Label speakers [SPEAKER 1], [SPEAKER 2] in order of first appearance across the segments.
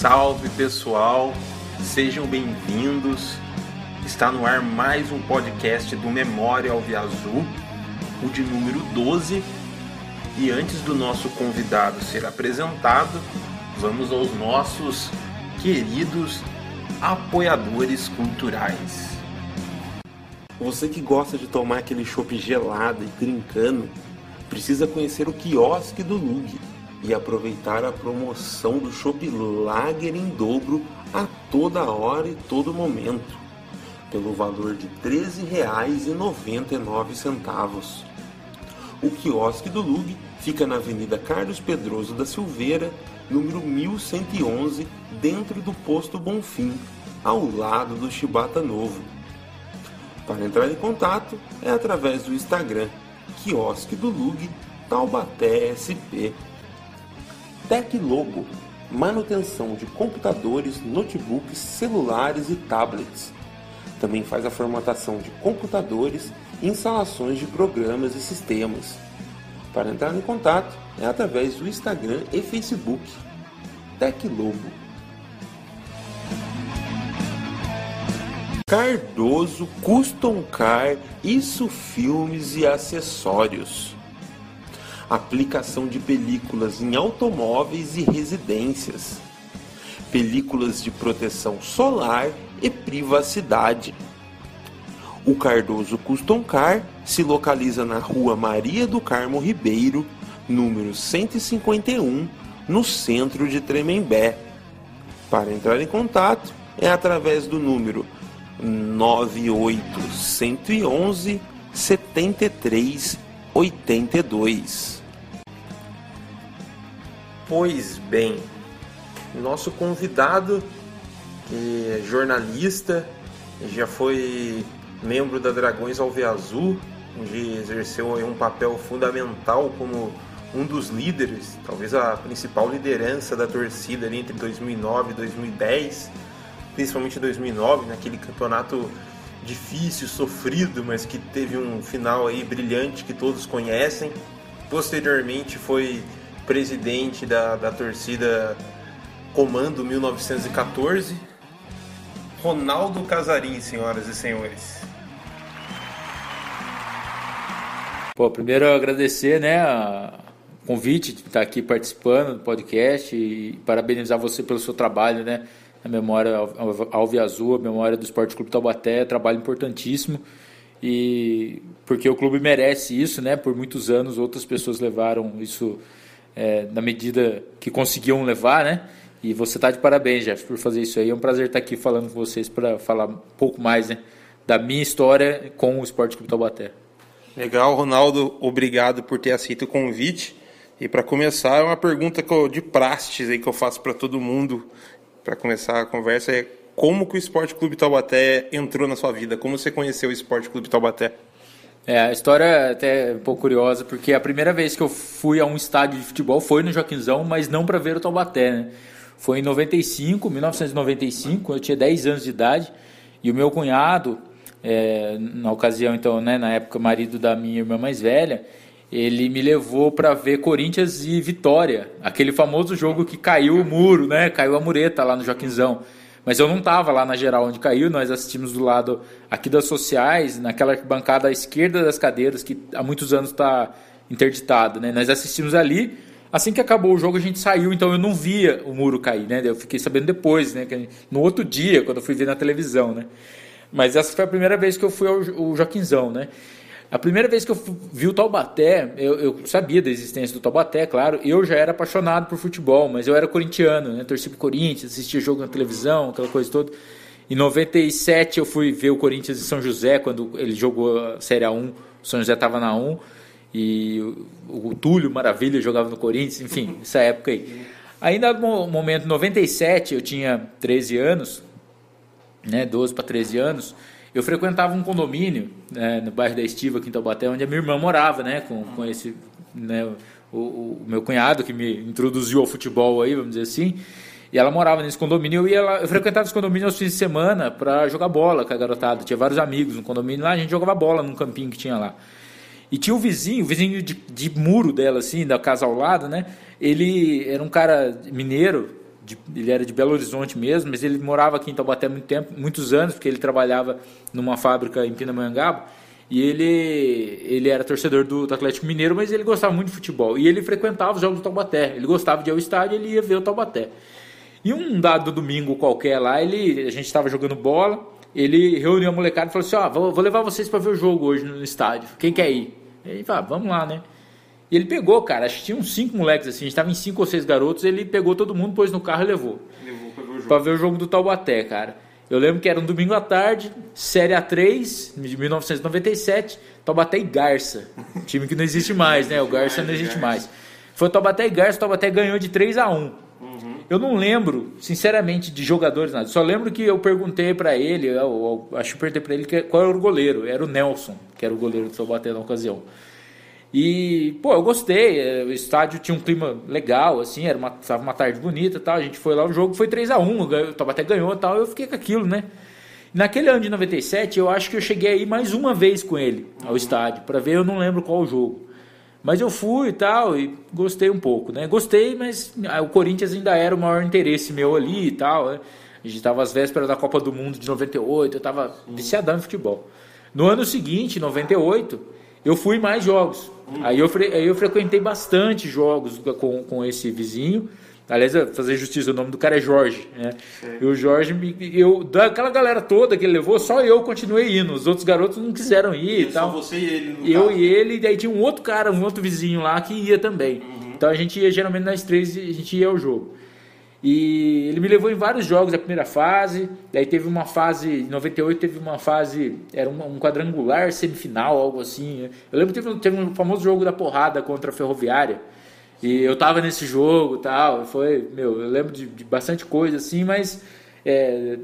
[SPEAKER 1] Salve pessoal, sejam bem-vindos. Está no ar mais um podcast do Memória Azul, o de número 12. E antes do nosso convidado ser apresentado, vamos aos nossos queridos apoiadores culturais. Você que gosta de tomar aquele chopp gelado e trincando, precisa conhecer o quiosque do Lug e aproveitar a promoção do Chopp Lager em dobro a toda hora e todo momento, pelo valor de R$ 13,99. O quiosque do Lug fica na Avenida Carlos Pedroso da Silveira, número 1111, dentro do posto Bonfim, ao lado do Chibata Novo. Para entrar em contato é através do Instagram, quiosque do Lug Taubaté SP. Teclogo, manutenção de computadores, notebooks, celulares e tablets. Também faz a formatação de computadores e instalações de programas e sistemas. Para entrar em contato é através do Instagram e Facebook. Teclogo. Cardoso Custom Car, isso filmes e acessórios aplicação de películas em automóveis e residências, películas de proteção solar e privacidade. O Cardoso Custom Car se localiza na rua Maria do Carmo Ribeiro, número 151, no centro de Tremembé. Para entrar em contato é através do número 98111 7382. Pois bem, nosso convidado, que é jornalista, já foi membro da Dragões Alveazul, onde exerceu um papel fundamental como um dos líderes, talvez a principal liderança da torcida ali entre 2009 e 2010, principalmente 2009, naquele campeonato difícil, sofrido, mas que teve um final aí brilhante que todos conhecem. Posteriormente foi presidente da, da torcida Comando 1914, Ronaldo Casarim, senhoras e senhores.
[SPEAKER 2] Pô, primeiro agradecer, né, o convite de estar aqui participando do podcast e parabenizar você pelo seu trabalho, né, a memória Alve Azul, a memória do Esporte Clube Taubaté, trabalho importantíssimo e porque o clube merece isso, né? Por muitos anos outras pessoas levaram isso é, na medida que conseguiam levar, né? E você está de parabéns, Jeff, por fazer isso aí. É um prazer estar aqui falando com vocês para falar um pouco mais né, da minha história com o Esporte Clube Taubaté.
[SPEAKER 1] Legal, Ronaldo. Obrigado por ter aceito o convite. E para começar, é uma pergunta de prastes aí que eu faço para todo mundo para começar a conversa é como que o Esporte Clube Taubaté entrou na sua vida? Como você conheceu o Esporte Clube Taubaté?
[SPEAKER 2] É, a história é até um pouco curiosa, porque a primeira vez que eu fui a um estádio de futebol foi no Joaquinzão, mas não para ver o Taubaté, né? Foi em 95, 1995, eu tinha 10 anos de idade, e o meu cunhado, é, na ocasião, então, né, na época, marido da minha irmã mais velha, ele me levou para ver Corinthians e Vitória, aquele famoso jogo que caiu o muro, né? Caiu a mureta lá no Joaquinzão. Mas eu não estava lá na geral onde caiu, nós assistimos do lado aqui das sociais, naquela bancada à esquerda das cadeiras, que há muitos anos está interditado. Né? Nós assistimos ali, assim que acabou o jogo a gente saiu, então eu não via o muro cair, né? Eu fiquei sabendo depois, né? No outro dia, quando eu fui ver na televisão, né? Mas essa foi a primeira vez que eu fui ao Joaquinzão, né? A primeira vez que eu vi o Taubaté, eu, eu, sabia da existência do Taubaté, claro. Eu já era apaixonado por futebol, mas eu era corintiano, né? Torci pro Corinthians, assistia jogo na televisão, aquela coisa toda. Em 97 eu fui ver o Corinthians em São José, quando ele jogou a Série A1, o São José estava na 1. E o, o Túlio Maravilha jogava no Corinthians, enfim, essa época aí. Ainda no momento 97, eu tinha 13 anos, né, 12 para 13 anos, eu frequentava um condomínio né, no bairro da Estiva, aqui em Taubaté, onde a minha irmã morava, né, com, com esse, né, o, o, meu cunhado que me introduziu ao futebol aí, vamos dizer assim. E ela morava nesse condomínio. Ia lá, eu frequentava esse condomínio aos fins de semana para jogar bola com a garotada. Tinha vários amigos no condomínio lá, a gente jogava bola num campinho que tinha lá. E tinha o vizinho, o vizinho de, de muro dela, assim, da casa ao lado, né? Ele era um cara mineiro, de, ele era de Belo Horizonte mesmo, mas ele morava aqui em Taubaté muito tempo, muitos anos, porque ele trabalhava numa fábrica em Pindamonhangaba. E ele, ele era torcedor do, do, Atlético Mineiro, mas ele gostava muito de futebol. E ele frequentava os jogos do Taubaté. Ele gostava de ir ao estádio ele ia ver o Taubaté. E um dado domingo qualquer lá, ele, a gente estava jogando bola, ele reuniu a molecada e falou assim: Ó, oh, vou, vou, levar vocês para ver o jogo hoje no estádio. Quem quer ir? Ele falou: ah, vamos lá, né? E ele pegou, cara, acho que tinha uns cinco moleques assim, a gente tava em cinco ou seis garotos, ele pegou todo mundo, pôs no carro e levou. Levou pra ver o jogo. Pra ver o jogo do Taubaté, cara. Eu lembro que era um domingo à tarde, Série A3, de 1997, Taubaté e Garça. Time que não existe mais, né? O Garça não existe mais. Foi Taubaté e Garça, Taubaté ganhou de 3 a 1 uhum. Eu não lembro, sinceramente, de jogadores nada. Só lembro que eu perguntei para ele, eu, eu, acho que perguntei para ele qual era o goleiro. Era o Nelson, que era o goleiro do Taubaté na ocasião. E, pô, eu gostei. É, o estádio tinha um clima legal, assim, era uma, tava uma tarde bonita e tal. A gente foi lá, o jogo foi 3 a 1 o Taubaté ganhou e tal. Eu fiquei com aquilo, né? Naquele ano de 97, eu acho que eu cheguei aí mais uma vez com ele ao estádio, para ver, eu não lembro qual o jogo. Mas eu fui e tal, e gostei um pouco, né? Gostei, mas ah, o Corinthians ainda era o maior interesse meu ali e tal. Né? A gente estava às vésperas da Copa do Mundo de 98, eu estava viciadão em futebol. No ano seguinte, 98, eu fui mais jogos. Hum. Aí, eu, aí eu frequentei bastante jogos com, com esse vizinho. Aliás, fazer justiça, o nome do cara é Jorge. Né? E o Jorge, eu, daquela galera toda que ele levou, só eu continuei indo. Os outros garotos não quiseram ir. E tal.
[SPEAKER 3] Só você e ele,
[SPEAKER 2] no Eu caso. e ele, e daí tinha um outro cara, um outro vizinho lá que ia também. Uhum. Então a gente ia, geralmente nós três, a gente ia ao jogo. E ele me levou em vários jogos da primeira fase. Daí teve uma fase, em 98 teve uma fase, era um, quadrangular semifinal, algo assim. Eu lembro que teve, teve um famoso jogo da porrada contra a Ferroviária. E eu tava nesse jogo tal. Foi, meu, eu lembro de, de bastante coisa assim, mas é,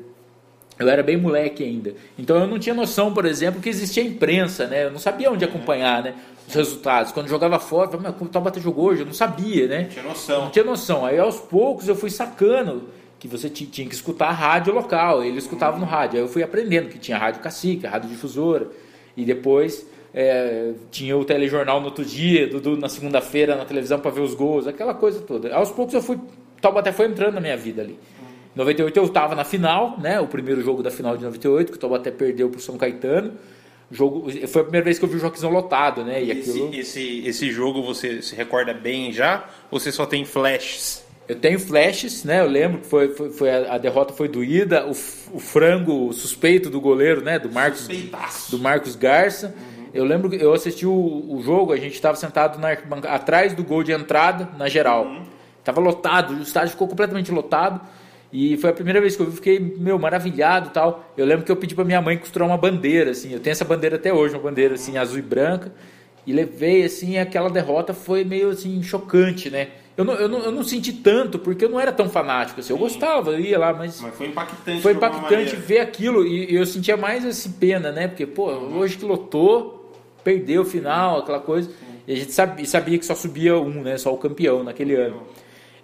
[SPEAKER 2] eu era bem moleque ainda. Então eu não tinha noção, por exemplo, que existia imprensa, né? Eu não sabia onde acompanhar, né? os resultados. Quando jogava fora, eu falava, o Taubaté jogou hoje, eu não sabia, né?
[SPEAKER 3] Não tinha noção.
[SPEAKER 2] Não tinha noção. Aí aos poucos eu fui sacando que você tinha que escutar a rádio local, ele escutava no rádio. Aí eu fui aprendendo que tinha rádio cacique, rádio difusora. E depois é, tinha o telejornal no outro dia, Dudu na segunda-feira na televisão para ver os gols, aquela coisa toda. Aos poucos eu fui, Taubaté foi entrando na minha vida ali. Em 98 eu estava na final, né? O primeiro jogo da final de 98, que o Taubaté perdeu para o São Caetano jogo foi a primeira vez que eu vi o Joaquizão lotado, né?
[SPEAKER 3] E esse, aquilo... esse, esse jogo você se recorda bem já? Ou você só tem flashes?
[SPEAKER 2] Eu tenho flashes, né? Eu lembro que foi, foi, foi a, a, derrota foi doída, o, o, frango suspeito do goleiro, né? Do Marcos, do Marcos Garça. Uhum. Eu lembro que eu assisti o, o jogo, a gente estava sentado na, atrás do gol de entrada na geral. Uhum. Tava lotado, o estádio ficou completamente lotado. E foi a primeira vez que eu vi, fiquei, meu, maravilhado tal. Eu lembro que eu pedi para minha mãe costurar uma bandeira, assim. Eu tenho essa bandeira até hoje, uma bandeira, assim, azul e branca. E levei, assim, aquela derrota foi meio, assim, chocante, né? Eu não, eu, não, eu não senti tanto, porque eu não era tão fanático, assim. Eu gostava, eu ia lá, mas...
[SPEAKER 3] Mas foi impactante.
[SPEAKER 2] Foi impactante ver aquilo. E eu sentia mais, assim, pena, né? Porque, pô, hoje que lotou, perdeu o final, aquela coisa. E a gente sabia, sabia que só subia um, né? Só o campeão naquele ano.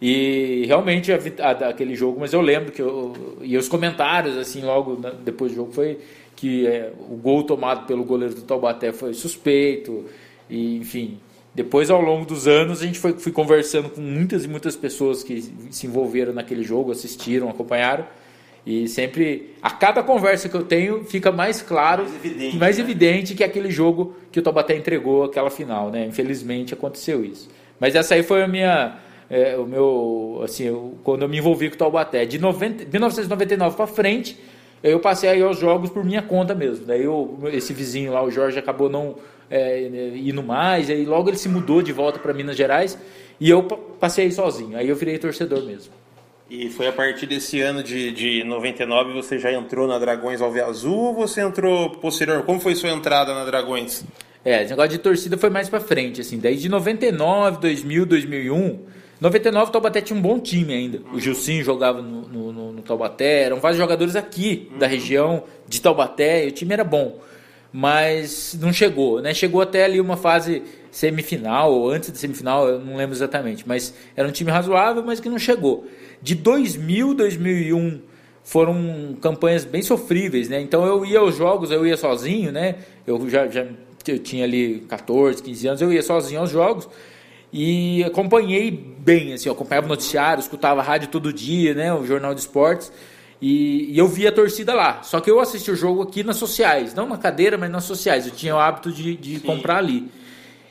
[SPEAKER 2] E realmente a, a, aquele jogo, mas eu lembro que eu, e os comentários assim logo na, depois do jogo foi que é, o gol tomado pelo goleiro do Taubaté foi suspeito e enfim. Depois ao longo dos anos a gente foi fui conversando com muitas e muitas pessoas que se envolveram naquele jogo assistiram acompanharam e sempre a cada conversa que eu tenho fica mais claro mais evidente, mais né? evidente que aquele jogo que o Taubaté entregou aquela final né? Infelizmente aconteceu isso. Mas essa aí foi a minha é, o meu, assim, eu, quando eu me envolvi com o Taubaté. De 90, 1999 para frente, eu passei aí aos jogos por minha conta mesmo. Daí eu, esse vizinho lá, o Jorge, acabou não é, indo mais, aí logo ele se mudou de volta para Minas Gerais e eu passei aí sozinho. Aí eu virei torcedor mesmo.
[SPEAKER 3] E foi a partir desse ano de, de 99 você já entrou na Dragões Alve Azul ou você entrou posterior? Como foi sua entrada na Dragões?
[SPEAKER 2] É, esse negócio de torcida foi mais para frente, assim, desde 99, 2000, 2001 99 o Taubaté tinha um bom time ainda. O Gilcinho jogava no, no, no, no Taubaté, eram vários jogadores aqui da região de Taubaté, e o time era bom. Mas não chegou, né? Chegou até ali uma fase semifinal, ou antes da semifinal, eu não lembro exatamente. Mas era um time razoável, mas que não chegou. De 2000, 2001 foram campanhas bem sofríveis, né? Então eu ia aos jogos, eu ia sozinho, né? Eu já, já eu tinha ali 14, 15 anos, eu ia sozinho aos jogos. E acompanhei bem, assim, eu acompanhava o noticiário, escutava rádio todo dia, né, o jornal de esportes, e, e, eu via a torcida lá. Só que eu assisti o jogo aqui nas sociais, não na cadeira, mas nas sociais. Eu tinha o hábito de, de comprar ali.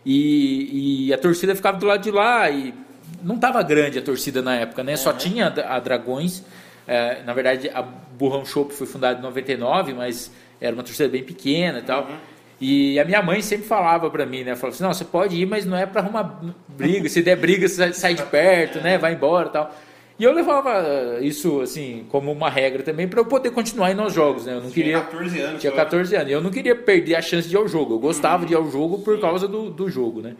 [SPEAKER 2] E, e, a torcida ficava do lado de lá e não estava grande a torcida na época, né? Só tinha a, a Dragões. É, na verdade, a Burrão Shop foi fundada em 99, mas era uma torcida bem pequena e tal. Uhum. E a minha mãe sempre falava para mim, né? Falava assim, não, você pode ir, mas não é para arrumar briga. Se der briga, você sai de perto, né? Vai embora e tal. E eu levava isso, assim, como uma regra também para eu poder continuar indo aos jogos, né? Eu não
[SPEAKER 1] tinha
[SPEAKER 2] queria...
[SPEAKER 1] 14 anos.
[SPEAKER 2] Tinha 14 anos. Eu não queria perder a chance de ir ao jogo. Eu gostava uhum. de ir ao jogo por causa do, do jogo, né?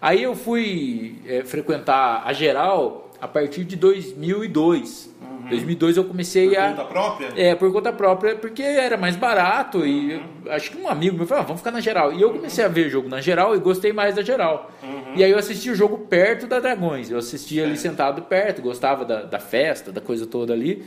[SPEAKER 2] Aí eu fui é, frequentar a geral a partir de 2002. Uhum. 2002 eu comecei
[SPEAKER 1] por
[SPEAKER 2] a.
[SPEAKER 1] Por conta própria?
[SPEAKER 2] É, por conta própria, porque era mais barato e uhum. acho que um amigo me falou, ah, vamos ficar na geral. E eu comecei a ver jogo na geral e gostei mais da geral. Uhum. E aí eu assisti o jogo perto da Dragões. Eu assistia ali sentado perto, gostava da, da festa, da coisa toda ali.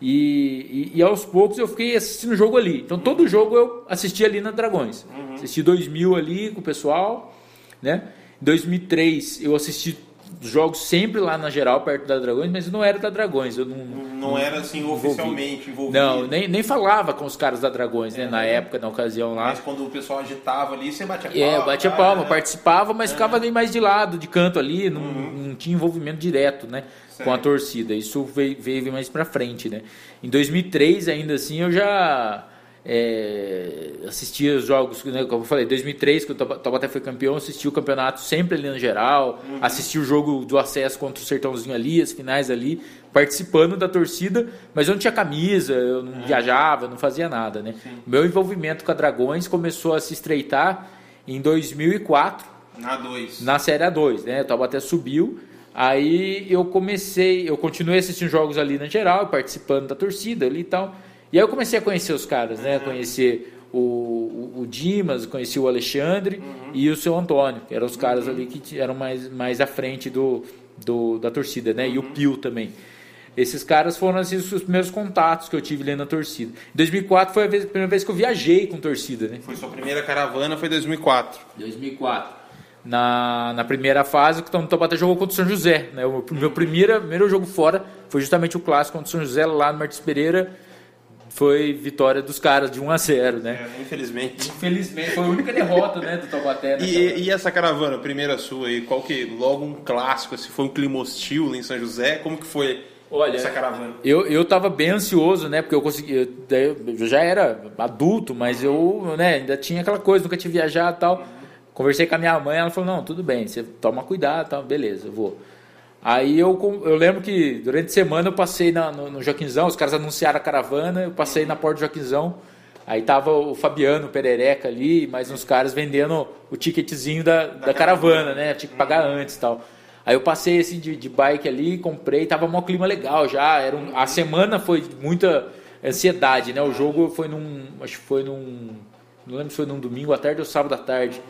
[SPEAKER 2] E, e, e, aos poucos eu fiquei assistindo o jogo ali. Então todo jogo eu assisti ali na Dragões. Uhum. Assisti 2000 ali com o pessoal, né? Em 2003 eu assisti jogos sempre lá na geral, perto da Dragões, mas não era da Dragões. Eu não,
[SPEAKER 1] não era assim oficialmente envolvido.
[SPEAKER 2] Não, nem, nem falava com os caras da Dragões, né? É, na época, na ocasião lá.
[SPEAKER 1] Mas quando o pessoal agitava ali, você batia
[SPEAKER 2] palma. É, batia palma, né? participava, mas é. ficava ali mais de lado, de canto ali, não, uhum. não tinha envolvimento direto, né? Certo. Com a torcida. Isso veio, veio mais pra frente, né? Em 2003, ainda assim, eu já é, assistia os jogos, né, como eu falei, 2003, que o Taubaté foi campeão, assisti o campeonato sempre ali no geral, uhum. assisti o jogo do acesso contra o Sertãozinho ali, as finais ali, participando da torcida, mas eu não tinha camisa, eu não uhum. viajava, eu não fazia nada, né? Meu envolvimento com a Dragões começou a se estreitar em 2004.
[SPEAKER 1] Na 2.
[SPEAKER 2] Na Série A2, né? O Taubaté subiu, aí eu comecei, eu continuei assistindo jogos ali na geral, participando da torcida ali e tal, e aí eu comecei a conhecer os caras, né? Conhecer o, o, o Dimas, conheci o Alexandre uhum. e o seu Antônio, que eram os caras uhum. ali que eram mais, mais à frente do, do da torcida, né? Uhum. E o uhum. Pio também. Esses caras foram assim, os primeiros contatos que eu tive lendo na torcida. Em 2004 foi a, vez, a primeira vez que eu viajei com torcida, né?
[SPEAKER 1] Foi sua primeira caravana, foi 2004.
[SPEAKER 2] 2004 na, na primeira fase, que o Taubaté jogou contra o São José. Né? O meu primeiro, primeiro jogo fora foi justamente o clássico contra o São José, lá no Martins Pereira foi vitória dos caras de 1 a 0 né?
[SPEAKER 1] É, infelizmente.
[SPEAKER 2] Infelizmente, foi a única derrota né, do Taubaté.
[SPEAKER 1] E, e, essa caravana, primeira sua aí, qual que, logo um clássico, se foi um clima hostil em São José, como que foi Olha, essa caravana?
[SPEAKER 2] Eu, eu tava bem ansioso, né, porque eu consegui, eu, eu já era adulto, mas eu, né, ainda tinha aquela coisa, nunca tinha viajado e tal. Conversei com a minha mãe, ela falou, não, tudo bem, você toma cuidado, tal, beleza, eu vou. Aí eu, eu lembro que durante a semana eu passei na, no, no Joaquinzão, os caras anunciaram a caravana, eu passei na porta do Joaquinzão, aí tava o Fabiano, o Perereca ali, mais uns caras vendendo o ticketzinho da, da, da caravana, né? Tinha que pagar antes e tal. Aí eu passei assim de, de bike ali, comprei, tava um clima legal já. Era um, a semana foi muita ansiedade, né? O jogo foi num. Acho que foi num. Não lembro se foi num domingo à tarde ou sábado à tarde.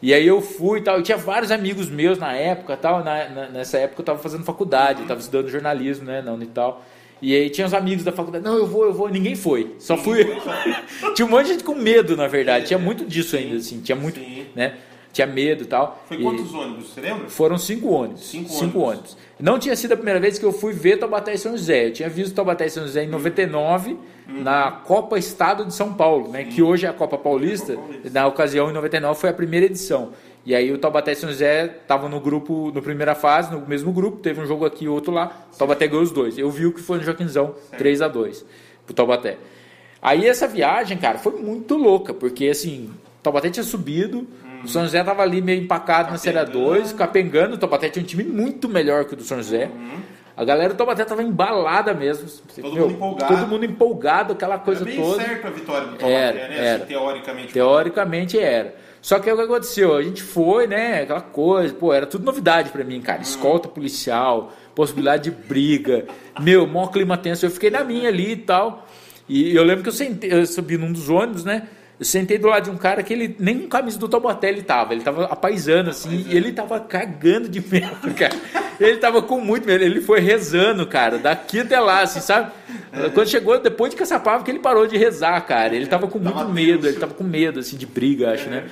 [SPEAKER 2] E aí eu fui e tal. Eu tinha vários amigos meus na época tal. Na, na, nessa época eu estava fazendo faculdade, estava estudando jornalismo, né, na Unital. E aí tinha os amigos da faculdade, não, eu vou, eu vou, ninguém foi. Só fui. tinha um monte de gente com medo, na verdade. Tinha muito disso ainda, assim. Tinha muito, né? Tinha medo e tal.
[SPEAKER 1] Foi quantos ônibus, você lembra?
[SPEAKER 2] Foram cinco ônibus.
[SPEAKER 1] Cinco, cinco ônibus. ônibus.
[SPEAKER 2] Não tinha sido a primeira vez que eu fui ver Taubaté e São José. Eu tinha visto Taubaté e São José em 99, uhum. na Copa Estado de São Paulo, né? Que hoje é a Copa Paulista. Copa Paulista. Na ocasião, em 99, foi a primeira edição. E aí o Taubaté e São José estavam no grupo, na primeira fase, no mesmo grupo, teve um jogo aqui e outro lá, o Taubaté ganhou os dois. Eu vi o que foi no Joaquinzão, 3 a 2 pro Taubaté. Aí essa viagem, cara, foi muito louca, porque assim, o Taubaté tinha subido, uhum. O São José tava ali meio empacado na Série 2, capengando, o Taubaté tinha um time muito melhor que o do São José. Uhum. A galera do Taubaté tava embalada mesmo.
[SPEAKER 1] Todo Meu, mundo empolgado.
[SPEAKER 2] Todo mundo empolgado, aquela coisa era bem toda.
[SPEAKER 1] certo a vitória do Taubaté, era, né?
[SPEAKER 2] Era.
[SPEAKER 1] Assim, teoricamente.
[SPEAKER 2] Teoricamente era. Só que o que aconteceu? A gente foi, né? Aquela coisa, pô, era tudo novidade para mim, cara. Escolta policial, possibilidade de briga. Meu, maior clima tenso. Eu fiquei na minha ali e tal. E eu lembro que eu, sentei, eu subi num dos ônibus, né? Eu sentei do lado de um cara que ele nem com camisa do Taubaté ele tava, ele tava apaisando assim, apaisando. e ele tava cagando de medo, cara. Ele tava com muito medo, ele foi rezando, cara, daqui até lá, assim, sabe? Quando chegou depois de Caçapava que ele parou de rezar, cara. Ele tava com muito medo, ele tava com medo assim de briga, acho, né?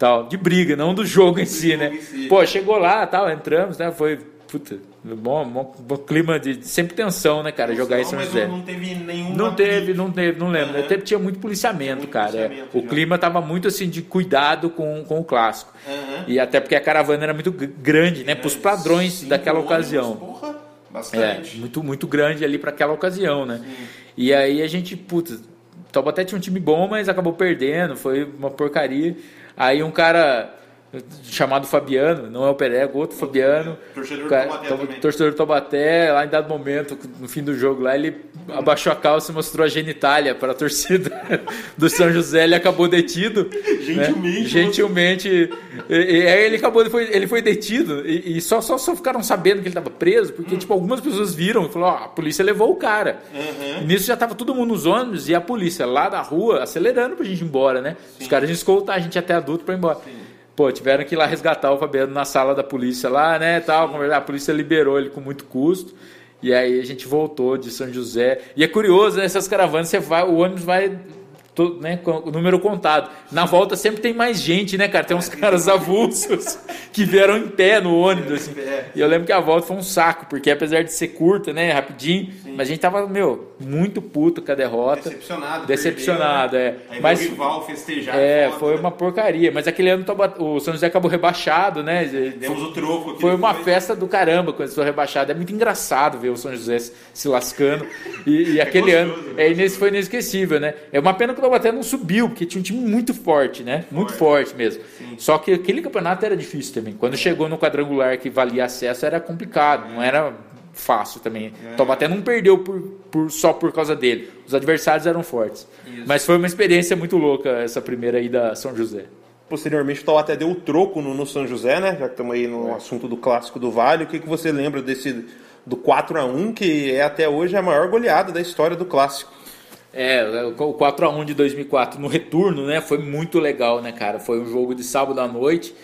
[SPEAKER 2] tal, de briga, não do jogo em si, né? Pô, chegou lá, tal, entramos, né? Foi puta, bom, bom, bom, clima de sempre tensão, né, cara, jogar em São José.
[SPEAKER 1] Não teve nenhum
[SPEAKER 2] Não teve, não teve, não lembro. Uhum. Até tinha muito policiamento, muito cara. É. Policiamento, é. O clima tava muito assim de cuidado com, com o clássico. Uhum. E até porque a caravana era muito grande, né, para os padrões Sim, daquela ocasião.
[SPEAKER 1] Porra, bastante.
[SPEAKER 2] É, muito muito grande ali para aquela ocasião, né? Sim. E aí a gente, putz, Taubaté tinha um time bom, mas acabou perdendo, foi uma porcaria. Aí um cara chamado Fabiano, não é o Perego, outro Fabiano.
[SPEAKER 1] Torcedor do
[SPEAKER 2] também. Torcedor do Taubaté, lá em dado momento, no fim do jogo lá, ele abaixou a calça e mostrou a genitália para a torcida do São José, ele acabou detido.
[SPEAKER 1] Gentilmente.
[SPEAKER 2] Né? Gentilmente. E, e, aí ele acabou, ele foi, ele foi detido e, e só, só, só ficaram sabendo que ele estava preso, porque hum. tipo, algumas pessoas viram e falaram, a polícia levou o cara. Uhum. nisso já estava todo mundo nos ônibus e a polícia lá da rua acelerando pra gente ir embora, né? Sim. Os caras iam escoltar a gente até adulto para ir embora. Sim. Pô, tiveram que ir lá resgatar o Fabiano na sala da polícia lá, né, tal. A polícia liberou ele com muito custo. E aí a gente voltou de São José. E é curioso, né, essas caravanas, você vai, o ônibus vai né, o número contado. Na volta sempre tem mais gente, né, cara? Tem uns caras avulsos que vieram em pé no ônibus. Assim. E eu lembro que a volta foi um saco, porque apesar de ser curta, né, rapidinho, Sim. mas a gente tava, meu, muito puto com a derrota.
[SPEAKER 1] Decepcionado.
[SPEAKER 2] Decepcionado,
[SPEAKER 1] perdeu,
[SPEAKER 2] né? é. Aí mas,
[SPEAKER 1] o rival festejar.
[SPEAKER 2] É, foda, foi né? uma porcaria. Mas aquele ano o São José acabou rebaixado, né?
[SPEAKER 1] Demos o troco.
[SPEAKER 2] Foi uma festa do caramba quando foi rebaixado. É muito engraçado ver o São José se lascando. E, e é aquele ano, é, nesse foi inesquecível, né? É uma pena que o Taubaté não subiu, porque tinha um time muito forte, né? Forte. Muito forte mesmo. Sim. Só que aquele campeonato era difícil também. Quando chegou no quadrangular que valia acesso, era complicado, não era fácil também. É. Taubaté não perdeu por, por, só por causa dele. Os adversários eram fortes. Isso. Mas foi uma experiência muito louca essa primeira aí da São José.
[SPEAKER 1] Posteriormente, o Taubaté deu o troco no, no São José, né? Já que estamos aí no é. assunto do clássico do Vale. O que, que você lembra desse do 4 a 1 que é até hoje a maior goleada da história do clássico?
[SPEAKER 2] É, o 4x1 de 2004 no retorno, né? Foi muito legal, né, cara? Foi um jogo de sábado à noite.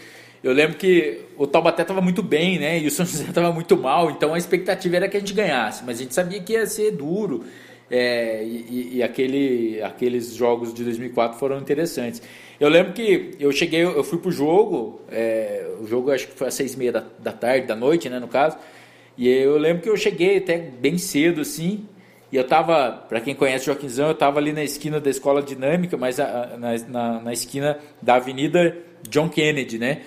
[SPEAKER 2] Eu lembro que o Taubaté estava muito bem, né? E o São José estava muito mal, então a expectativa era que a gente ganhasse, mas a gente sabia que ia ser duro. É, e, e aquele, aqueles jogos de 2004 foram interessantes. Eu lembro que eu cheguei, eu fui pro jogo, é, o jogo acho que foi às seis e meia da, da tarde, da noite, né, no caso. E eu lembro que eu cheguei até bem cedo, assim, e eu tava, para quem conhece Joaquimzão, eu tava ali na esquina da Escola Dinâmica, mas a, na, na, na, esquina da Avenida John Kennedy, né?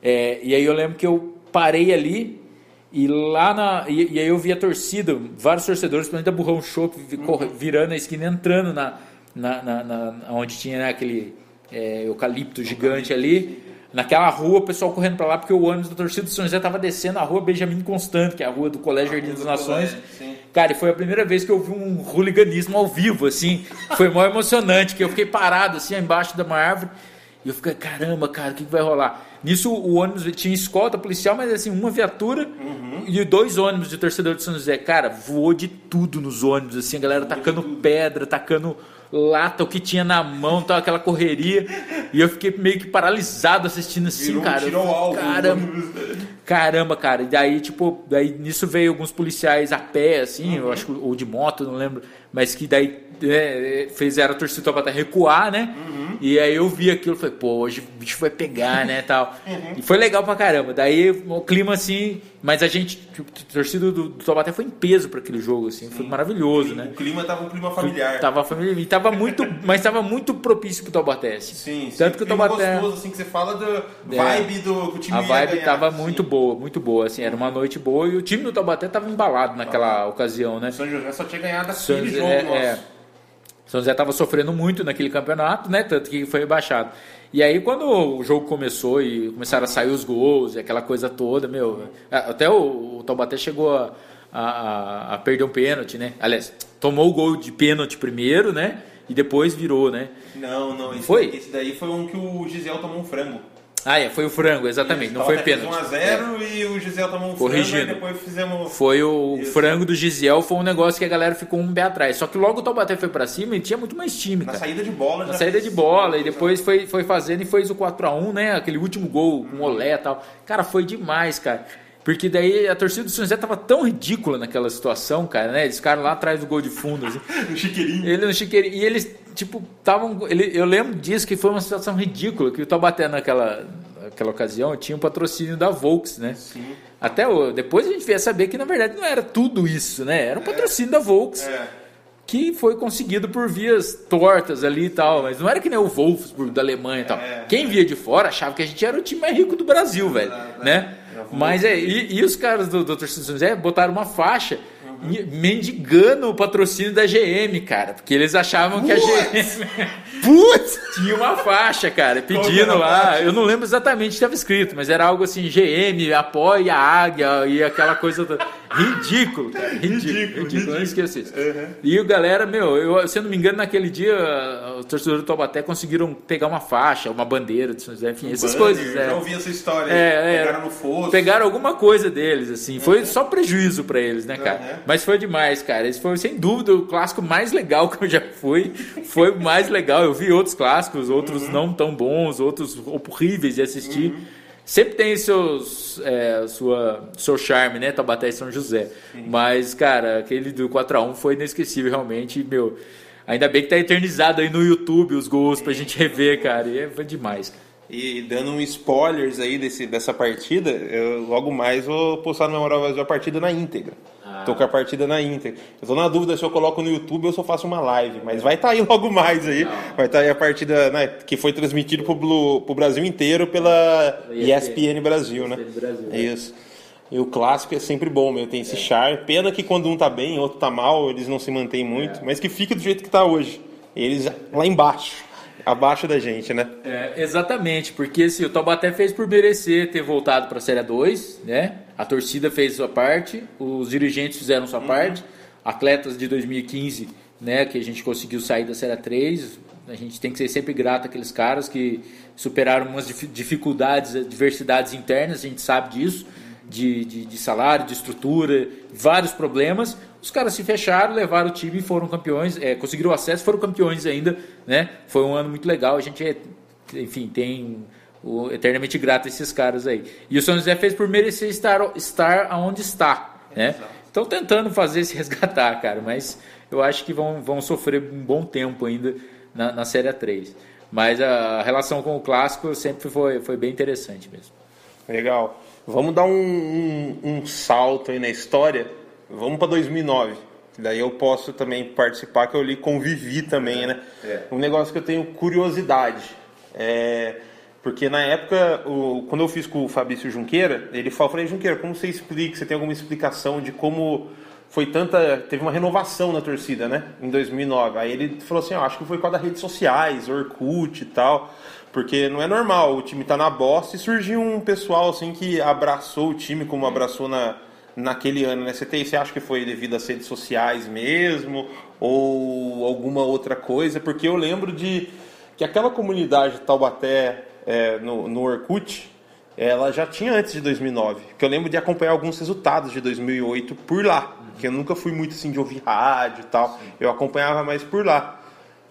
[SPEAKER 2] É, e aí eu lembro que eu parei ali e lá na. E, e aí eu vi a torcida, vários torcedores, principalmente da Burrão Show, uhum. virando a esquina, entrando na, na, na, na onde tinha né, aquele é, eucalipto gigante ali. Naquela rua, o pessoal correndo para lá, porque o ônibus da torcida do São José estava descendo a rua Benjamin Constant, que é a rua do Colégio Jardim das Nações. Cara, e foi a primeira vez que eu vi um hooliganismo ao vivo, assim. Foi mó emocionante, que eu fiquei parado, assim, embaixo de uma árvore. E eu fiquei, caramba, cara, o que, que vai rolar? Nisso o ônibus tinha escolta policial, mas assim, uma viatura uhum. e dois ônibus de torcedor de São José. Cara, voou de tudo nos ônibus, assim, a galera tacando pedra, tacando lata, o que tinha na mão, tal, aquela correria. E eu fiquei meio que paralisado assistindo assim, Virou cara.
[SPEAKER 1] Tirou alvo,
[SPEAKER 2] caramba, caramba, cara. E daí, tipo, daí nisso veio alguns policiais a pé, assim, uhum. eu acho que, ou de moto, não lembro, mas que daí é, fizeram a torcida para recuar, né? Uhum. E aí eu vi aquilo, falei, pô, hoje o bicho vai pegar, né, tal. Uhum. E foi legal pra caramba. Daí o clima assim, mas a gente, tipo, a torcida do, do Taubaté foi em peso para aquele jogo, assim, Sim. foi maravilhoso,
[SPEAKER 1] o
[SPEAKER 2] né?
[SPEAKER 1] O clima tava um clima familiar.
[SPEAKER 2] Tava familiar, e tava muito, mas tava muito propício pro Taubaté.
[SPEAKER 1] Assim. Sim, sim.
[SPEAKER 2] Tanto que o Taubaté
[SPEAKER 1] gostoso, assim, que você fala da é, vibe do, do time
[SPEAKER 2] A vibe ganhar, tava assim. muito boa, muito boa, assim, era uma noite boa e o time do Taubaté tava embalado naquela ocasião, né?
[SPEAKER 1] São José só tinha ganhado aquele jogo, é. É,
[SPEAKER 2] são José estava sofrendo muito naquele campeonato, né? Tanto que foi rebaixado. E aí, quando o jogo começou e começaram a sair os gols e aquela coisa toda, meu. Até o, o Taubaté chegou a, a, a, perder um pênalti, né? Aliás, tomou o gol de pênalti primeiro, né? E depois virou, né?
[SPEAKER 1] Não, não. Esse, foi? Esse daí foi um que o Gisel tomou um frango.
[SPEAKER 2] Ah, é, foi o frango, exatamente, Isso, não foi pênalti.
[SPEAKER 1] 1x0
[SPEAKER 2] é.
[SPEAKER 1] e o Gisel tomou um Corrigindo. frango e depois fizemos.
[SPEAKER 2] Foi o Isso. frango do Gisel, foi um negócio que a galera ficou um pé atrás. Só que logo o Taubaté foi pra cima e tinha muito mais time.
[SPEAKER 1] Na
[SPEAKER 2] cara.
[SPEAKER 1] saída de bola,
[SPEAKER 2] Na saída de bola, e depois foi, foi fazendo e fez o 4x1, né? Aquele último gol com o Olé e tal. Cara, foi demais, cara. Porque daí a torcida do São José tava tão ridícula naquela situação, cara, né? Eles ficaram lá atrás do gol de fundo, assim.
[SPEAKER 1] no chiqueirinho.
[SPEAKER 2] Ele no chiqueirinho. E eles tipo, estavam. Eu lembro disso que foi uma situação ridícula, que o Taubaté naquela, naquela ocasião tinha um patrocínio da Volks, né? Sim. Até o, depois a gente veio saber que na verdade não era tudo isso, né? Era um é. patrocínio da Volks. É que foi conseguido por vias tortas ali e tal, mas não era que nem o Wolfsburg da Alemanha e tal. É, Quem via de fora achava que a gente era o time mais rico do Brasil, velho, né? Mas é, e, e os caras do, do Torcida José botaram uma faixa mendigando o patrocínio da GM, cara, porque eles achavam que a GM Putz! tinha uma faixa, cara, pedindo lá. Eu não lembro exatamente o que estava escrito, mas era algo assim: GM apoia a águia e aquela coisa do... ridículo, cara. Ridículo, ridículo, ridículo. não esqueça isso. Uhum. E o galera, meu, eu, se eu não me engano, naquele dia os torcedores do Taubaté conseguiram pegar uma faixa, uma bandeira de São José, enfim, um essas banner, coisas.
[SPEAKER 1] É. Já ouvi essa história.
[SPEAKER 2] É, é, pegaram no fosso. Pegaram alguma coisa deles, assim. Foi uhum. só prejuízo para eles, né, cara? Uhum. Mas foi demais, cara. Esse foi, sem dúvida, o clássico mais legal que eu já fui. Foi o mais legal. Eu vi outros clássicos, outros uhum. não tão bons, outros horríveis de assistir. Sempre tem seus, é, sua, seu charme, né? Tabaté e São José. Sim. Mas, cara, aquele do 4x1 foi inesquecível, realmente. Meu, ainda bem que tá eternizado aí no YouTube os gols pra gente rever, cara. E é, foi demais, cara.
[SPEAKER 1] E dando um spoilers aí desse, dessa partida, eu logo mais vou postar no Memória a partida na íntegra. Ah. Tô com a partida na íntegra. Eu tô na dúvida se eu coloco no YouTube ou se eu faço uma live, mas vai estar tá aí logo mais aí. Não. Vai estar tá aí a partida né, que foi transmitida pro, pro Brasil inteiro pela ESPN, ESPN Brasil, né? ESPN Brasil, é isso. E o clássico é sempre bom, meu. Tem esse é. charme. Pena que quando um tá bem, outro tá mal, eles não se mantêm muito, é. mas que fica do jeito que tá hoje. Eles lá embaixo abaixo da gente, né?
[SPEAKER 2] É, exatamente, porque assim, o Taubaté fez por merecer ter voltado para a Série 2, né? A torcida fez sua parte, os dirigentes fizeram sua uhum. parte, atletas de 2015, né, que a gente conseguiu sair da Série 3, a gente tem que ser sempre grato àqueles caras que superaram umas dificuldades, adversidades internas, a gente sabe disso, de, de, de salário, de estrutura, vários problemas, os caras se fecharam, levaram o time e foram campeões, é, conseguiram o acesso, foram campeões ainda, né? Foi um ano muito legal. A gente, é, enfim, tem o, eternamente grato a esses caras aí. E o São José fez por merecer estar, estar onde está, né? Estão tentando fazer se resgatar, cara, mas eu acho que vão, vão sofrer um bom tempo ainda na, na Série 3. Mas a relação com o clássico sempre foi, foi bem interessante mesmo.
[SPEAKER 1] Legal. Vamos dar um, um, um salto aí na história Vamos para 2009. Daí eu posso também participar, que eu li convivi também, né? É. Um negócio que eu tenho curiosidade. É, porque na época, o, quando eu fiz com o Fabrício Junqueira, ele falou, falei, Junqueira, como você explica, você tem alguma explicação de como foi tanta, teve uma renovação na torcida, né, em 2009. Aí ele falou assim, ó, acho que foi por causa das redes sociais, Orkut e tal, porque não é normal, o time tá na bosta e surgiu um pessoal assim que abraçou o time como abraçou na naquele ano, né? Você, tem, você acha que foi devido às redes sociais mesmo ou alguma outra coisa? Porque eu lembro de que aquela comunidade de Taubaté é, no, no Orkut, ela já tinha antes de 2009. Que eu lembro de acompanhar alguns resultados de 2008 por lá. Que eu nunca fui muito assim de ouvir rádio e tal. Eu acompanhava mais por lá.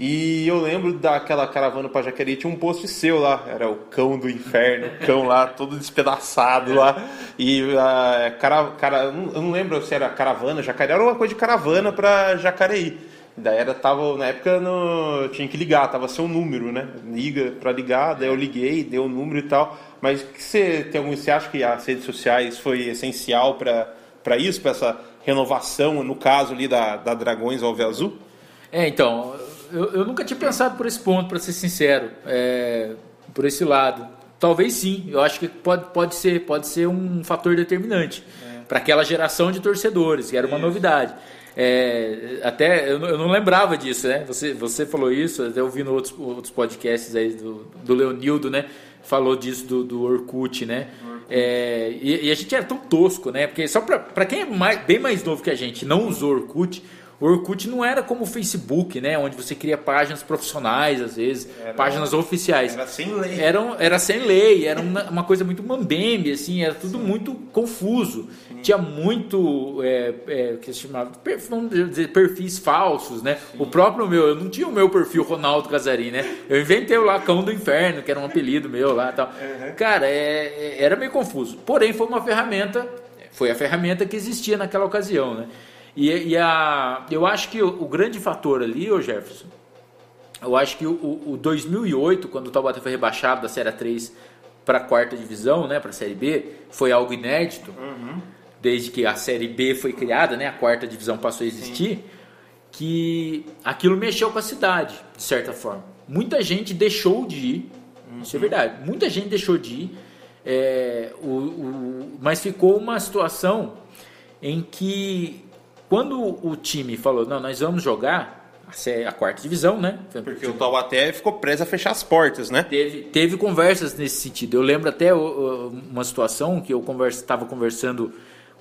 [SPEAKER 1] E eu lembro daquela caravana para Jacareí, tinha um post seu lá, era o cão do inferno, o cão lá, todo despedaçado lá. E uh, cara, cara, eu não lembro se era caravana, Jacareí, era uma coisa de caravana para Jacareí. Daí era, tava, na época no, tinha que ligar, tava seu número, né? Liga para ligar, daí eu liguei, deu o número e tal. Mas que você tem algum, você acha que as redes sociais foi essencial para isso, para essa renovação, no caso ali da, da Dragões Alve Azul?
[SPEAKER 2] É, então, eu, eu nunca tinha pensado por esse ponto, para ser sincero, é, por esse lado. Talvez sim, eu acho que pode, pode, ser, pode ser um fator determinante é. para aquela geração de torcedores, que era uma isso. novidade. É, até eu não, eu não, lembrava disso, né? Você, você falou isso, até ouvindo outros, outros podcasts aí do, do Leonildo, né? Falou disso do, do Orkut, né? Orkut. É, e, e, a gente era tão tosco, né? Porque só para quem é mais, bem mais novo que a gente não usou Orkut, o Orkut não era como o Facebook, né? Onde você cria páginas profissionais, às vezes, era, páginas oficiais.
[SPEAKER 1] Era sem lei.
[SPEAKER 2] Era, era sem lei, era uma, uma coisa muito mambembe, assim, era tudo Sim. muito confuso. Sim. Tinha muito, é, é, que se chamava, vamos dizer, perfis falsos, né? Sim. O próprio meu, eu não tinha o meu perfil Ronaldo Casarim, né? Eu inventei o lá Cão do Inferno, que era um apelido meu lá e tal. Uhum. Cara, é, é, era meio confuso. Porém, foi uma ferramenta, foi a ferramenta que existia naquela ocasião, né? E, e a, eu acho que o, o, grande fator ali, ô Jefferson, eu acho que o, o 2008, quando o Taubaté foi rebaixado da Série 3 para a quarta divisão, né, para a Série B, foi algo inédito.
[SPEAKER 1] Uhum.
[SPEAKER 2] Desde que a Série B foi criada, né, a quarta divisão passou a existir, Sim. que aquilo mexeu com a cidade, de certa forma. Muita gente deixou de ir, uhum. isso é verdade. Muita gente deixou de ir, é, o, o, mas ficou uma situação em que quando o time falou, não, nós vamos jogar, a quarta divisão, né?
[SPEAKER 1] Porque o Taubaté ficou preso a fechar as portas, né?
[SPEAKER 2] Teve, teve conversas nesse sentido. Eu lembro até uma situação que eu estava conversando